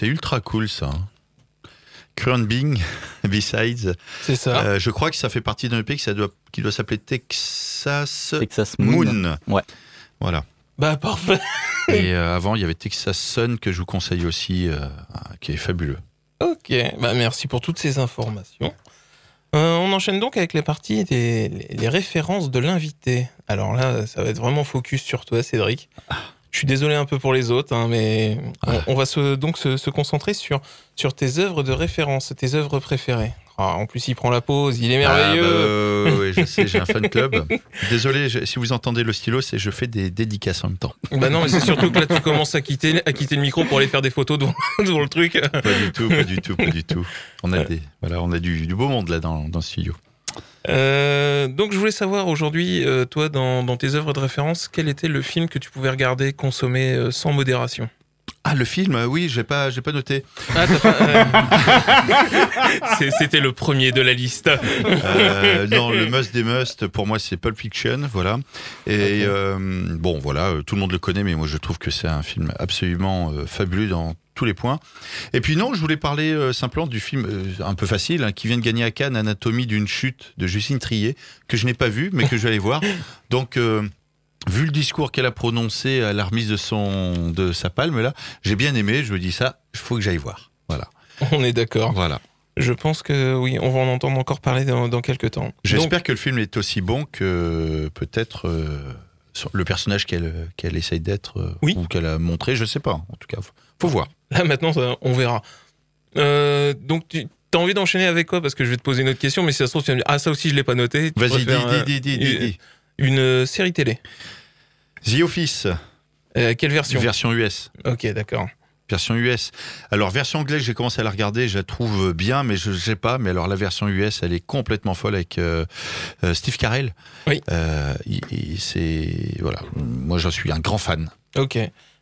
C'est ultra cool ça. hein. Bing, Besides. C'est ça. Euh, je crois que ça fait partie d'un EP qui, ça doit, qui doit s'appeler Texas Texas Moon. Moon. Ouais. Voilà. Bah parfait. Et euh, avant, il y avait Texas Sun que je vous conseille aussi, euh, qui est fabuleux. Ok, bah merci pour toutes ces informations. Euh, on enchaîne donc avec les parties des les, références de l'invité. Alors là, ça va être vraiment focus sur toi, Cédric. Je suis désolé un peu pour les autres, hein, mais on, on va se, donc se, se concentrer sur, sur tes œuvres de référence, tes œuvres préférées. Ah, en plus, il prend la pause, il est merveilleux. Ah, bah, euh, oui, je sais, j'ai un fan club. Désolé, je- si vous entendez le stylo, c'est je fais des dédicaces en même temps. Bah non, mais c'est surtout que là, tu commences à quitter, à quitter le micro pour aller faire des photos devant, devant le truc. Pas du tout, pas du tout, pas du tout. On a des, voilà, on a du, du beau monde là dans, dans le studio. Euh, donc, je voulais savoir aujourd'hui, euh, toi, dans, dans tes œuvres de référence, quel était le film que tu pouvais regarder, consommer euh, sans modération? Ah, le film, oui, j'ai pas, j'ai pas noté. Ah, pas- C'était le premier de la liste. Non, le must des must, pour moi, c'est Pulp Fiction, voilà. Et bon, voilà, tout le monde le connaît, mais moi, je trouve que c'est un film absolument fabuleux dans tous les points. Et puis non, je voulais parler euh, simplement du film euh, un peu facile, hein, qui vient de gagner à Cannes, Anatomie d'une chute de Justine Trier, que je n'ai pas vu, mais que je vais aller voir. Donc, euh, vu le discours qu'elle a prononcé à la remise de, son, de sa palme, là, j'ai bien aimé, je me dis ça, il faut que j'aille voir. Voilà. On est d'accord. voilà. Je pense que oui, on va en entendre encore parler dans, dans quelques temps. J'espère que le film est aussi bon que peut-être le personnage qu'elle qu'elle essaye d'être euh, Oui. ou qu'elle a montré, je sais pas. En tout cas, faut, faut voir. Là, maintenant, on verra. Euh, donc, tu as envie d'enchaîner avec quoi? Parce que je vais te poser une autre question, mais si ça se trouve, tu vas me dire Ah, ça aussi, je l'ai pas noté. Vas-y, dis, euh, dis, dis, dis, dis, dis. Une euh, série télé. The Office, Euh, quelle version? Version US. Ok, d'accord. Version US. Alors, version anglaise, j'ai commencé à la regarder, je la trouve bien, mais je sais pas. Mais alors, la version US, elle est complètement folle avec euh, euh, Steve Carell. Oui. Euh, c'est. Voilà. Moi, j'en suis un grand fan. Ok.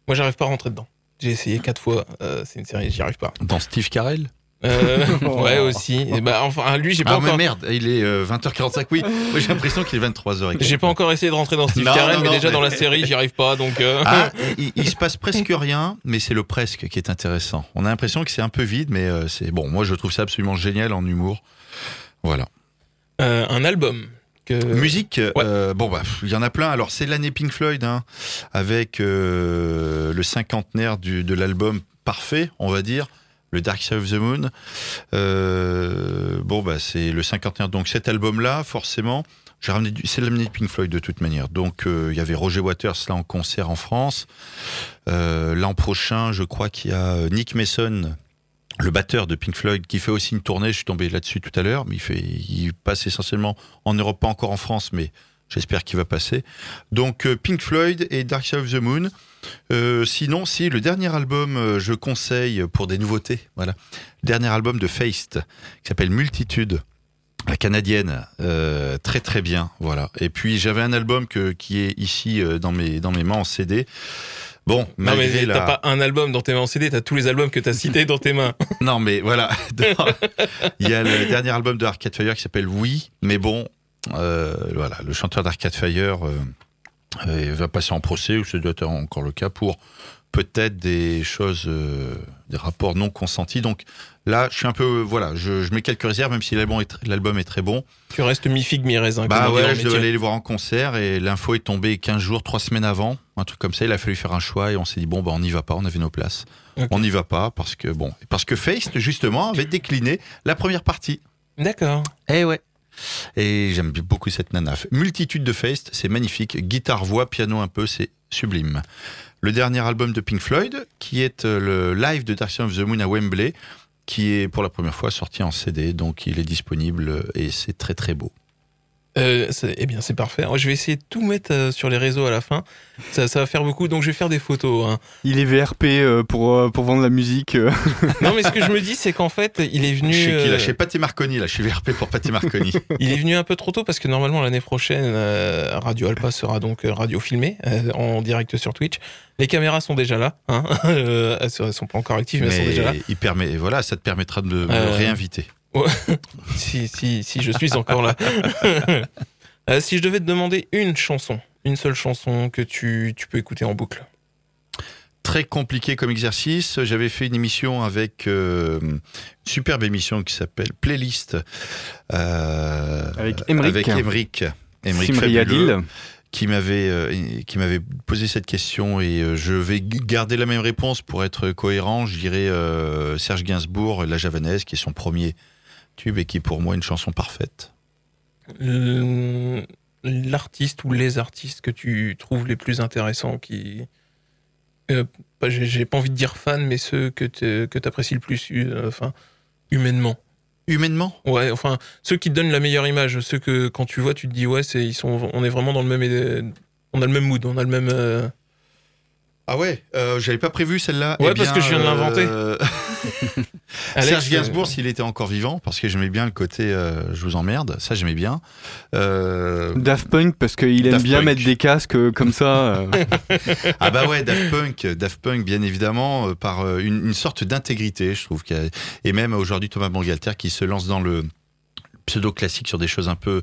Moi, j'arrive pas à rentrer dedans. J'ai essayé quatre fois. euh, c'est une série, j'y arrive pas. Dans Steve Carell? Euh, ouais, aussi. Et bah, enfin, lui, j'ai pas Ah, mais encore. merde, il est euh, 20h45. Oui, j'ai l'impression qu'il est 23h. J'ai pas encore essayé de rentrer dans Steve Non, Carell, non, mais non, déjà mais- dans la série, j'y arrive pas. Donc, euh, Ah, il, il se passe presque rien, mais c'est le presque qui est intéressant. On a l'impression que c'est un peu vide, mais euh, c'est bon. Moi, je trouve ça absolument génial en humour. Voilà. euh, un album. Que... Musique, euh, bon bah, il y en a plein. Alors c'est l'année Pink Floyd, hein, avec euh, le cinquantenaire du, de l'album parfait, on va dire, le Dark Side of the Moon. Euh, bon bah c'est le cinquantenaire. Donc cet album-là, forcément, j'ai ramené c'est l'année de Pink Floyd de toute manière. Donc euh, il y avait Roger Waters là en concert en France. Euh, L'an prochain, je crois qu'il y a Nick Mason le batteur de Pink Floyd qui fait aussi une tournée, je suis tombé là-dessus tout à l'heure, mais il passe essentiellement en Europe, pas encore en France, mais j'espère qu'il va passer. Donc euh, Pink Floyd et Dark Side of the Moon. Euh, sinon, si le dernier album, euh, je conseille pour des nouveautés, voilà, le dernier album de Feist qui s'appelle Multitude. La canadienne, euh, très très bien, voilà. Et puis j'avais un album que, qui est ici dans mes dans mes mains en CD. Bon, Non, mais t'as la... pas un album dans tes mains en CD, t'as tous les albums que t'as cités dans tes mains. Non, mais voilà. Il y a le dernier album de Arcade Fire qui s'appelle Oui, mais bon, voilà, le chanteur d'Arcade Fire euh, euh, va passer en procès, ou ça doit être encore le cas, pour peut-être des choses, euh, des rapports non consentis. Donc là, je suis un peu, voilà, je, je mets quelques réserves, même si l'album est, l'album est très bon. Tu restes mi-figue, mi-raisin. Bah ouais, je devais métier. aller les voir en concert et l'info est tombée 15 jours, 3 semaines avant, un truc comme ça. Il a fallu faire un choix et on s'est dit bon bah on n'y va pas, on avait nos places. On n'y va pas parce que bon, parce que Feist justement avait décliné la première partie. D'accord. Eh ouais. Et j'aime beaucoup cette nana. Multitude de Feist, c'est magnifique. Guitare, voix, piano un peu, c'est sublime. Le dernier album de Pink Floyd, qui est euh, le live de Dark Side of the Moon à Wembley, qui est pour la première fois sorti en CD, donc il est disponible euh, et c'est très très beau. Euh, c'est- eh bien, c'est parfait. Je vais essayer de tout mettre euh, sur les réseaux à la fin. Ça, ça va faire beaucoup, donc je vais faire des photos. hein. Il est VRP euh, pour, euh, pour vendre la musique. euh. Non, mais ce que je me dis, c'est qu'en fait, il est venu. Je suis qui là? Chez Pathé Marconi, là. Je suis VRP pour Pathé Marconi. Il est venu un peu trop tôt parce que normalement l'année prochaine, euh, Radio Alpa sera donc radio filmée euh, en direct sur Twitch. Les caméras sont déjà là, hein Euh, elles sont pas encore actives, mais, elles sont déjà là. il permet, voilà, ça te permettra de me, me Euh, réinviter. Si, si, si, je suis encore là. Euh, si je devais te demander une chanson, une seule chanson que tu, tu peux écouter en boucle. Très compliqué comme exercice. J'avais fait une émission avec euh, une superbe émission qui s'appelle Playlist euh, Avec Fabuleux. Adil. qui m'avait euh, qui m'avait posé cette question et euh, je vais garder la même réponse pour être cohérent. Je dirais euh, Serge Gainsbourg, La Javanaise, qui est son premier tube et qui est pour moi une chanson parfaite. Euh, L'artiste ou les artistes que tu trouves les plus intéressants, qui. euh, J'ai pas envie de dire fan, mais ceux que tu que apprécies le plus, euh, enfin, humainement. Humainement, Ouais, enfin, ceux qui te donnent la meilleure image, ceux que quand tu vois, tu te dis, ouais, c'est, ils sont, on est vraiment dans le même. On a le même mood, on a le même. euh, Ah ouais, j'avais pas prévu celle-là. Ouais, Eh parce que je viens de l'inventer. Alex, Serge Gainsbourg, euh, s'il était encore vivant, parce que j'aimais bien le côté euh, je vous emmerde, ça j'aimais bien. Euh, Daft Punk parce qu'il aime Daft bien Punk. mettre des casques euh, comme ça. euh. ah bah ouais, Daft Punk, Daft Punk, bien évidemment, euh, par euh, une, une sorte d'intégrité, je trouve. qu'il y a- Et même aujourd'hui Thomas Bangalter qui se lance dans le pseudo classique sur des choses un peu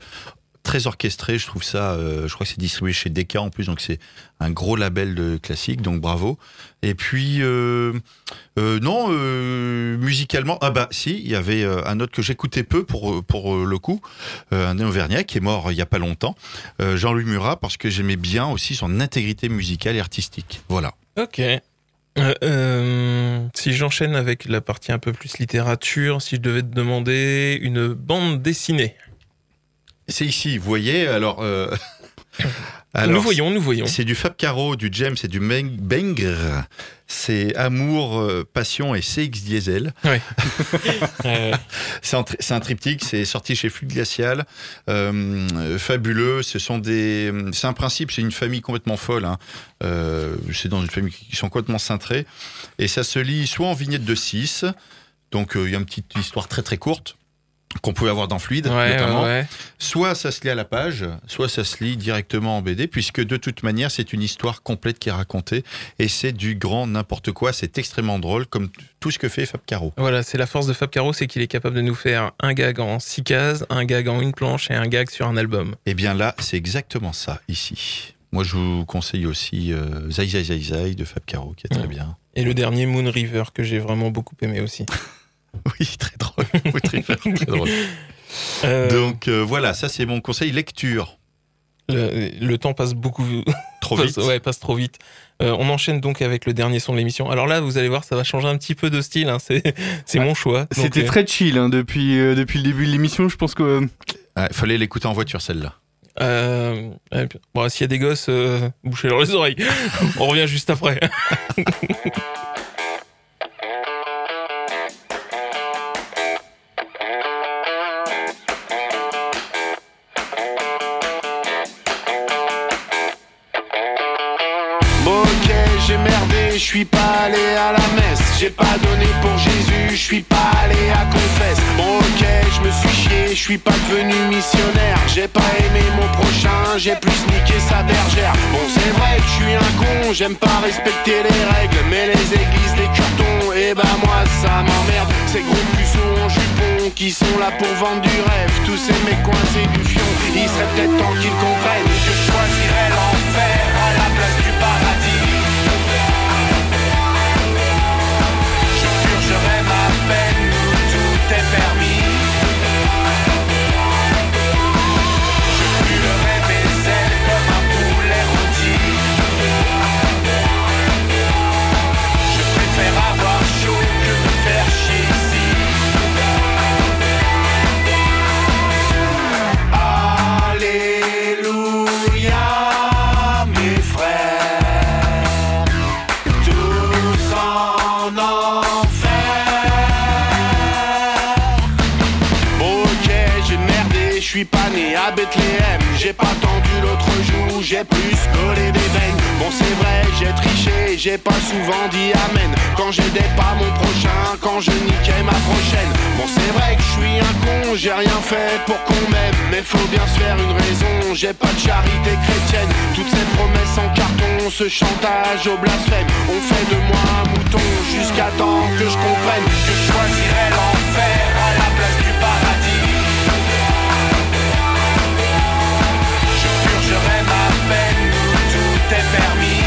très orchestrées. Je trouve ça, euh, je crois que c'est distribué chez Decca en plus, donc c'est un gros label de classique, donc bravo. Et puis euh, euh, non, musicalement, ah bah si, il y avait un autre que j'écoutais peu pour pour le coup, un Auvergnat qui est mort il y a pas longtemps, Jean-Louis Murat, parce que j'aimais bien aussi son intégrité musicale et artistique. Voilà. Ok. Si j'enchaîne avec la partie un peu plus littérature, si je devais te demander une bande dessinée. C'est ici, vous voyez, alors... euh, nous alors, voyons, nous voyons. C'est du Fab Caro, du James et du Meng- Bengr. C'est Amour, euh, Passion et CX Diesel. C'est un, un triptyque, c'est sorti chez Flux Glacial. Euh, fabuleux. Ce sont des. C'est un principe, c'est une famille complètement folle. hein. Euh, c'est dans une famille qui sont complètement cintrées. Et ça se lit soit en vignette de 6, donc il y a une petite histoire très très courte qu'on pouvait avoir dans Fluide, ouais, notamment. ouais. Soit ça se lit à la page, soit ça se lit directement en BD, puisque de toute manière, c'est une histoire complète qui est racontée, et c'est du grand n'importe quoi, c'est extrêmement drôle, comme tout ce que fait Fab Caro. Voilà, c'est la force de Fab Caro, c'est qu'il est capable de nous faire un gag en six cases, un gag en une planche et un gag sur un album. Et Eh bien là, c'est exactement ça, ici. Moi, je vous conseille aussi euh, Zai Zai Zai Zai de Fab Caro, qui est très Ouais. bien. Et le dernier Moon River que j'ai vraiment beaucoup aimé aussi. Oui, très drôle. Oui, très, très drôle. Euh, Donc euh, voilà, ça c'est mon conseil lecture. le, le temps passe beaucoup Trop passe- vite. ouais, passe trop vite. Euh, on enchaîne donc avec le dernier son de l'émission. Alors là, vous allez voir, ça va changer un petit peu de style. hein, C'est c'est mon choix. C'était euh, très chill hein, depuis, euh, depuis le début de l'émission. Je pense que euh, Il fallait l'écouter en voiture, celle-là. bon, s'il y a des gosses, euh, bouchez-leur les oreilles. on revient juste après. Je suis pas allé à la messe. J'ai pas donné pour Jésus, je suis pas allé à confesse. Bon, ok, je me suis chié, je suis pas devenu missionnaire. J'ai pas aimé mon prochain, j'ai plus niqué sa bergère. Bon, c'est vrai que je suis un con, j'aime pas respecter les règles. Mais les églises, les curtons, et bah moi ça m'emmerde. Ces gros puceaux en jupon qui sont là pour vendre du rêve. Tous ces mecs coincés du fion, il serait peut-être temps qu'ils comprennent que je choisirais l'enfer à la place du paradis. Bethléem. J'ai pas tendu l'autre joue, j'ai plus collé des veines. Bon, c'est vrai, j'ai triché, j'ai pas souvent dit amen. Quand j'aidais pas mon prochain, quand je niquais ma prochaine. Bon, c'est vrai que je suis un con, j'ai rien fait pour qu'on m'aime. Mais faut bien se faire une raison, j'ai pas de charité chrétienne. Toutes ces promesses en carton, ce chantage au blasphème. On fait de moi un mouton jusqu'à temps que je comprenne que je choisirais l'enfer à la place du paradis. Tout est permis.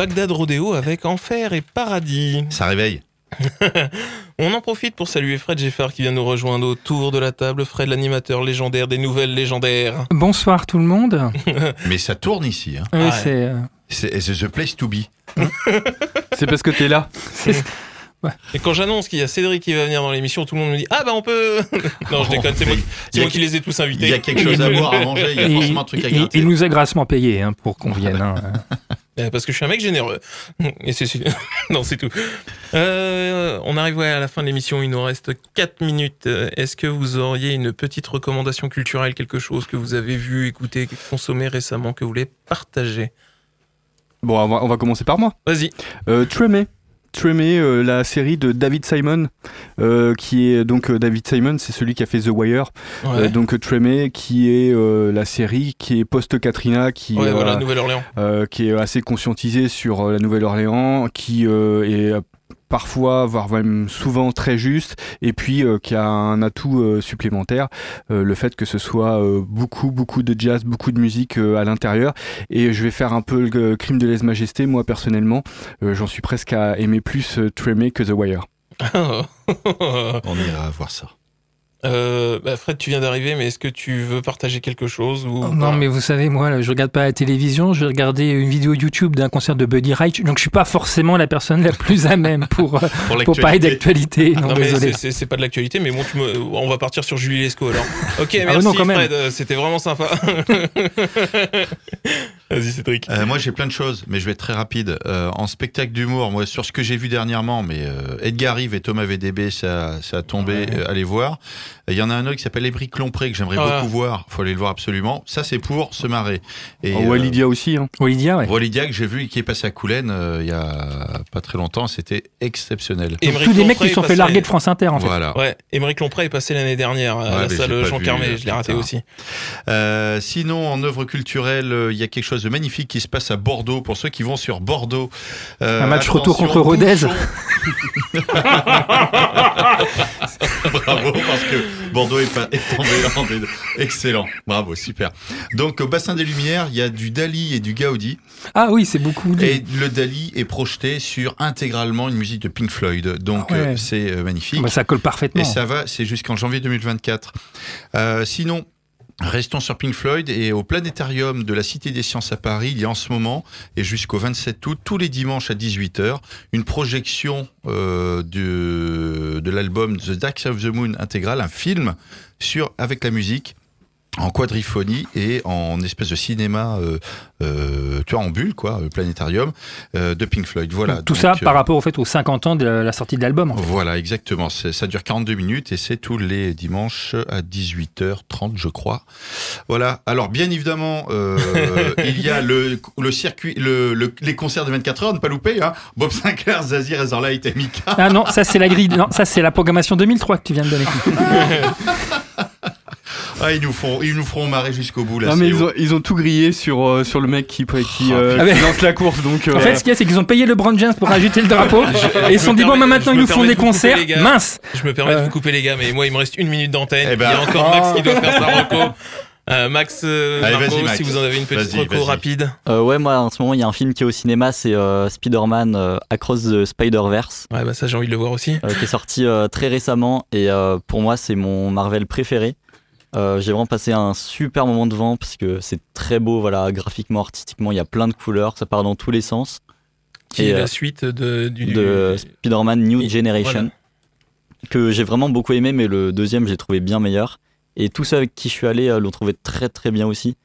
Bagdad Rodeo avec Enfer et Paradis. Ça réveille. On en profite pour saluer Fred Geffard qui vient nous rejoindre autour de la table. Fred, l'animateur légendaire des nouvelles légendaires. Bonsoir tout le monde. Mais ça tourne ici. Hein. Oui, Ah, c'est. euh, C'est the place to be. C'est parce que t'es là. Et quand j'annonce qu'il y a Cédric qui va venir dans l'émission, tout le monde me dit Ah bah on peut Non, je déconne, c'est moi, Il moi qui les ai tous Il invités. y a quelque chose à boire, à manger, il y a il- forcément un truc à il- gratter. il nous a grassement payé hein, pour qu'on vienne. hein. Euh, Parce que je suis un mec généreux. Et c'est non, c'est tout. Euh, on arrive ouais, à la fin de l'émission, il nous reste 4 minutes. Euh, Est-ce que vous auriez une petite recommandation culturelle, quelque chose que vous avez vu, écouté, consommé récemment, que vous voulez partager? Bon, on va, on va commencer par moi. Vas-y. Euh, Tremé. Tremé, euh, la série de David Simon, euh, qui est donc euh, David Simon, c'est celui qui a fait The Wire. Ouais, Euh, donc Tremé, qui est la série qui est post-Katrina, qui, ouais euh, voilà, Nouvelle-Orléans. qui est assez conscientisée sur la Nouvelle-Orléans, qui est parfois, voire même souvent très juste, et puis euh, qui a un atout euh, supplémentaire, euh, le fait que ce soit euh, beaucoup, beaucoup de jazz, beaucoup de musique euh, à l'intérieur. Et je vais faire un peu le crime de lèse-majesté, moi personnellement, euh, j'en suis presque à aimer plus euh, Tremé que The Wire. On ira voir ça. Euh, bah, Fred, tu viens d'arriver, mais est-ce que tu veux partager quelque chose ou Oh, non, mais vous savez, moi, je regarde pas la télévision. Je regardais une vidéo YouTube d'un concert de Buddy Rich, donc je suis pas forcément la personne la plus à même pour, euh, Pour pour parler d'actualité. Non, Non, mais désolé. c'est- pas de l'actualité, mais bon, tu me- on va partir sur Julie Lescaut alors. Ok, Ah, merci non, quand même. Fred, euh, c'était vraiment sympa. Vas-y Cédric. Euh, moi, j'ai plein de choses, mais je vais être très rapide. Euh, en spectacle d'humour, moi, sur ce que j'ai vu dernièrement, mais euh, Edgar Rive et Thomas VDB, ça, ça a tombé. Ouais. euh, allez voir. Il y en a un autre qui s'appelle Ébric Lompré que j'aimerais Ah. beaucoup voir. Faut aller le voir absolument. Ça, c'est pour se marrer. Et Oh, Walidia aussi. Hein. Walidia, ouais. Walidia que j'ai vu et qui est passé à Coulennes euh, il y a pas très longtemps, c'était exceptionnel. Donc, tous des mecs qui se sont fait larguer de France Inter, en fait. Voilà. Ouais, Émeric Lompré est passé l'année dernière à Ouais, la salle Jean Carmé, je l'ai raté aussi. Euh, sinon, en œuvre culturelle, il y a quelque chose de magnifique qui se passe à Bordeaux. Pour ceux qui vont sur Bordeaux, Euh, Un match retour contre Rodez. Bravo, parce que Bordeaux est, pas, est tombé en des- Excellent, bravo, super. Donc, au bassin des Lumières, il y a du Dali et du Gaudi. Ah oui, c'est beaucoup. Et le Dali est projeté sur intégralement une musique de Pink Floyd. Donc, Ah ouais. euh, c'est euh, magnifique. Bah, ça colle parfaitement. Et ça va, c'est jusqu'en janvier 2024. Euh, sinon, Restons sur Pink Floyd et au planétarium de la Cité des Sciences à Paris, il y a en ce moment et jusqu'au 27 août, tous les dimanches à 18h, une projection euh, de, l'album The Dark of the Moon intégral, un film sur avec la musique en quadriphonie et en espèce de cinéma, euh, euh, tu vois, en bulle, quoi, euh, planétarium, euh, de Pink Floyd. Voilà. Tout Donc, ça par rapport au fait aux 50 ans de la, la sortie de l'album. en fait. Voilà, exactement. Ça dure 42 minutes et c'est tous les dimanches à 18h30, je crois. Voilà. Alors, bien évidemment, il y a le, le circuit, le, le- les concerts de 24 heures, ne pas louper. Hein. Bob Sinclair, Zazie, Razorlight et Mika. Ah non, ça c'est la grille. Non, ça c'est la programmation 2003 que tu viens de donner. Ah, ils nous font, ils nous feront marrer jusqu'au bout là. Non mais ils ont, ils ont tout grillé sur, euh, sur le mec qui, qui, Oh, euh, qui lance la course donc. euh, En fait, ce qu'il y a, c'est qu'ils ont payé le Brand James pour rajouter le drapeau. et ils se sont dit, bon, bah, maintenant ils nous font des concerts. Mince Je me permets de vous couper les gars, mais moi il me reste une minute d'antenne. Eh ben. Il y a encore Max qui doit faire sa reco. Euh, Max, euh, Allez, Marco, vas-y, Max. si vous en avez une petite reco vas-y. rapide. Euh, ouais, moi en ce moment il y a un film qui est au cinéma, c'est euh, Spider-Man euh, Across the Spider-Verse, Ouais, bah ça j'ai envie de le voir aussi. euh, qui est sorti euh, très récemment et euh, pour moi c'est mon Marvel préféré. Euh, J'ai vraiment passé un super moment devant parce que c'est très beau, voilà, graphiquement, artistiquement, il y a plein de couleurs, ça part dans tous les sens. Qui Et, est euh, la suite de, du. de Spider-Man New Et- Generation, voilà. que j'ai vraiment beaucoup aimé, mais le deuxième j'ai trouvé bien meilleur. Et tous ceux avec qui je suis allé euh, l'ont trouvé très très bien aussi.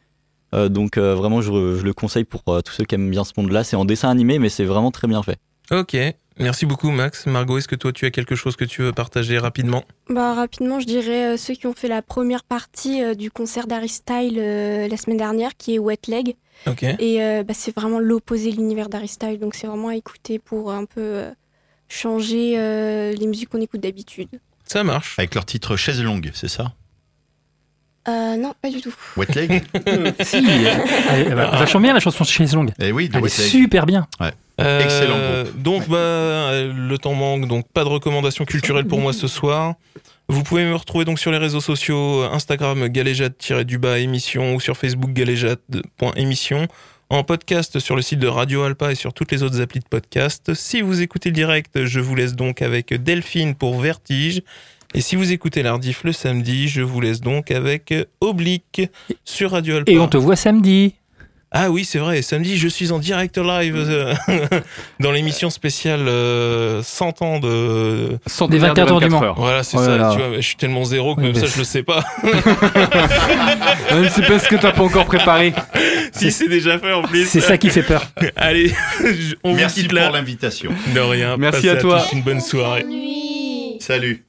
Euh, donc euh, vraiment je, je le conseille pour euh, tous ceux qui aiment bien ce monde-là. C'est en dessin animé, mais c'est vraiment très bien fait. Ok, merci beaucoup Max. Margot, est-ce que toi tu as quelque chose que tu veux partager rapidement Bah, rapidement, je dirais euh, ceux qui ont fait la première partie euh, du concert d'Harry Style euh, la semaine dernière, qui est Wet Leg. Ok. Et euh, bah, c'est vraiment l'opposé de l'univers d'Harry Style, donc c'est vraiment à écouter pour un peu euh, changer euh, les musiques qu'on écoute d'habitude. Ça marche. Avec leur titre Chaise longue, c'est ça? Euh, non, pas du tout. Wet Leg? Si, elle, elle va vachement bien la chanson Chaise Longue. Eh oui, de Elle est Wet Leg. super bien. Euh, Excellent groupe. Donc, bah, le temps manque, donc pas de recommandations culturelles pour moi ce soir. Vous pouvez me retrouver donc sur les réseaux sociaux euh, Instagram galéjade-du-bas émission ou sur Facebook galéjade.émission. En podcast sur le site de Radio Alpa et sur toutes les autres applis de podcast. Si vous écoutez le direct, je vous laisse donc avec Delphine pour Vertige. Et si vous écoutez l'Ardif le samedi, je vous laisse donc avec Oblique sur Radio Alpa. Et on te voit samedi. Ah oui, c'est vrai. Samedi, je suis en direct live euh, dans l'émission spéciale euh, 100 ans de. Des 24 heures du Mans. heures. Voilà, c'est Oh ça. là. Tu vois, je suis tellement zéro que Oui, même ça, je le sais pas. Même c'est parce que t'as pas encore préparé. si c'est déjà fait en plus. C'est ça qui fait peur. Allez, on Merci vous quitte pour l'invitation. De rien. Merci à toi. tous une bonne soirée. Salut.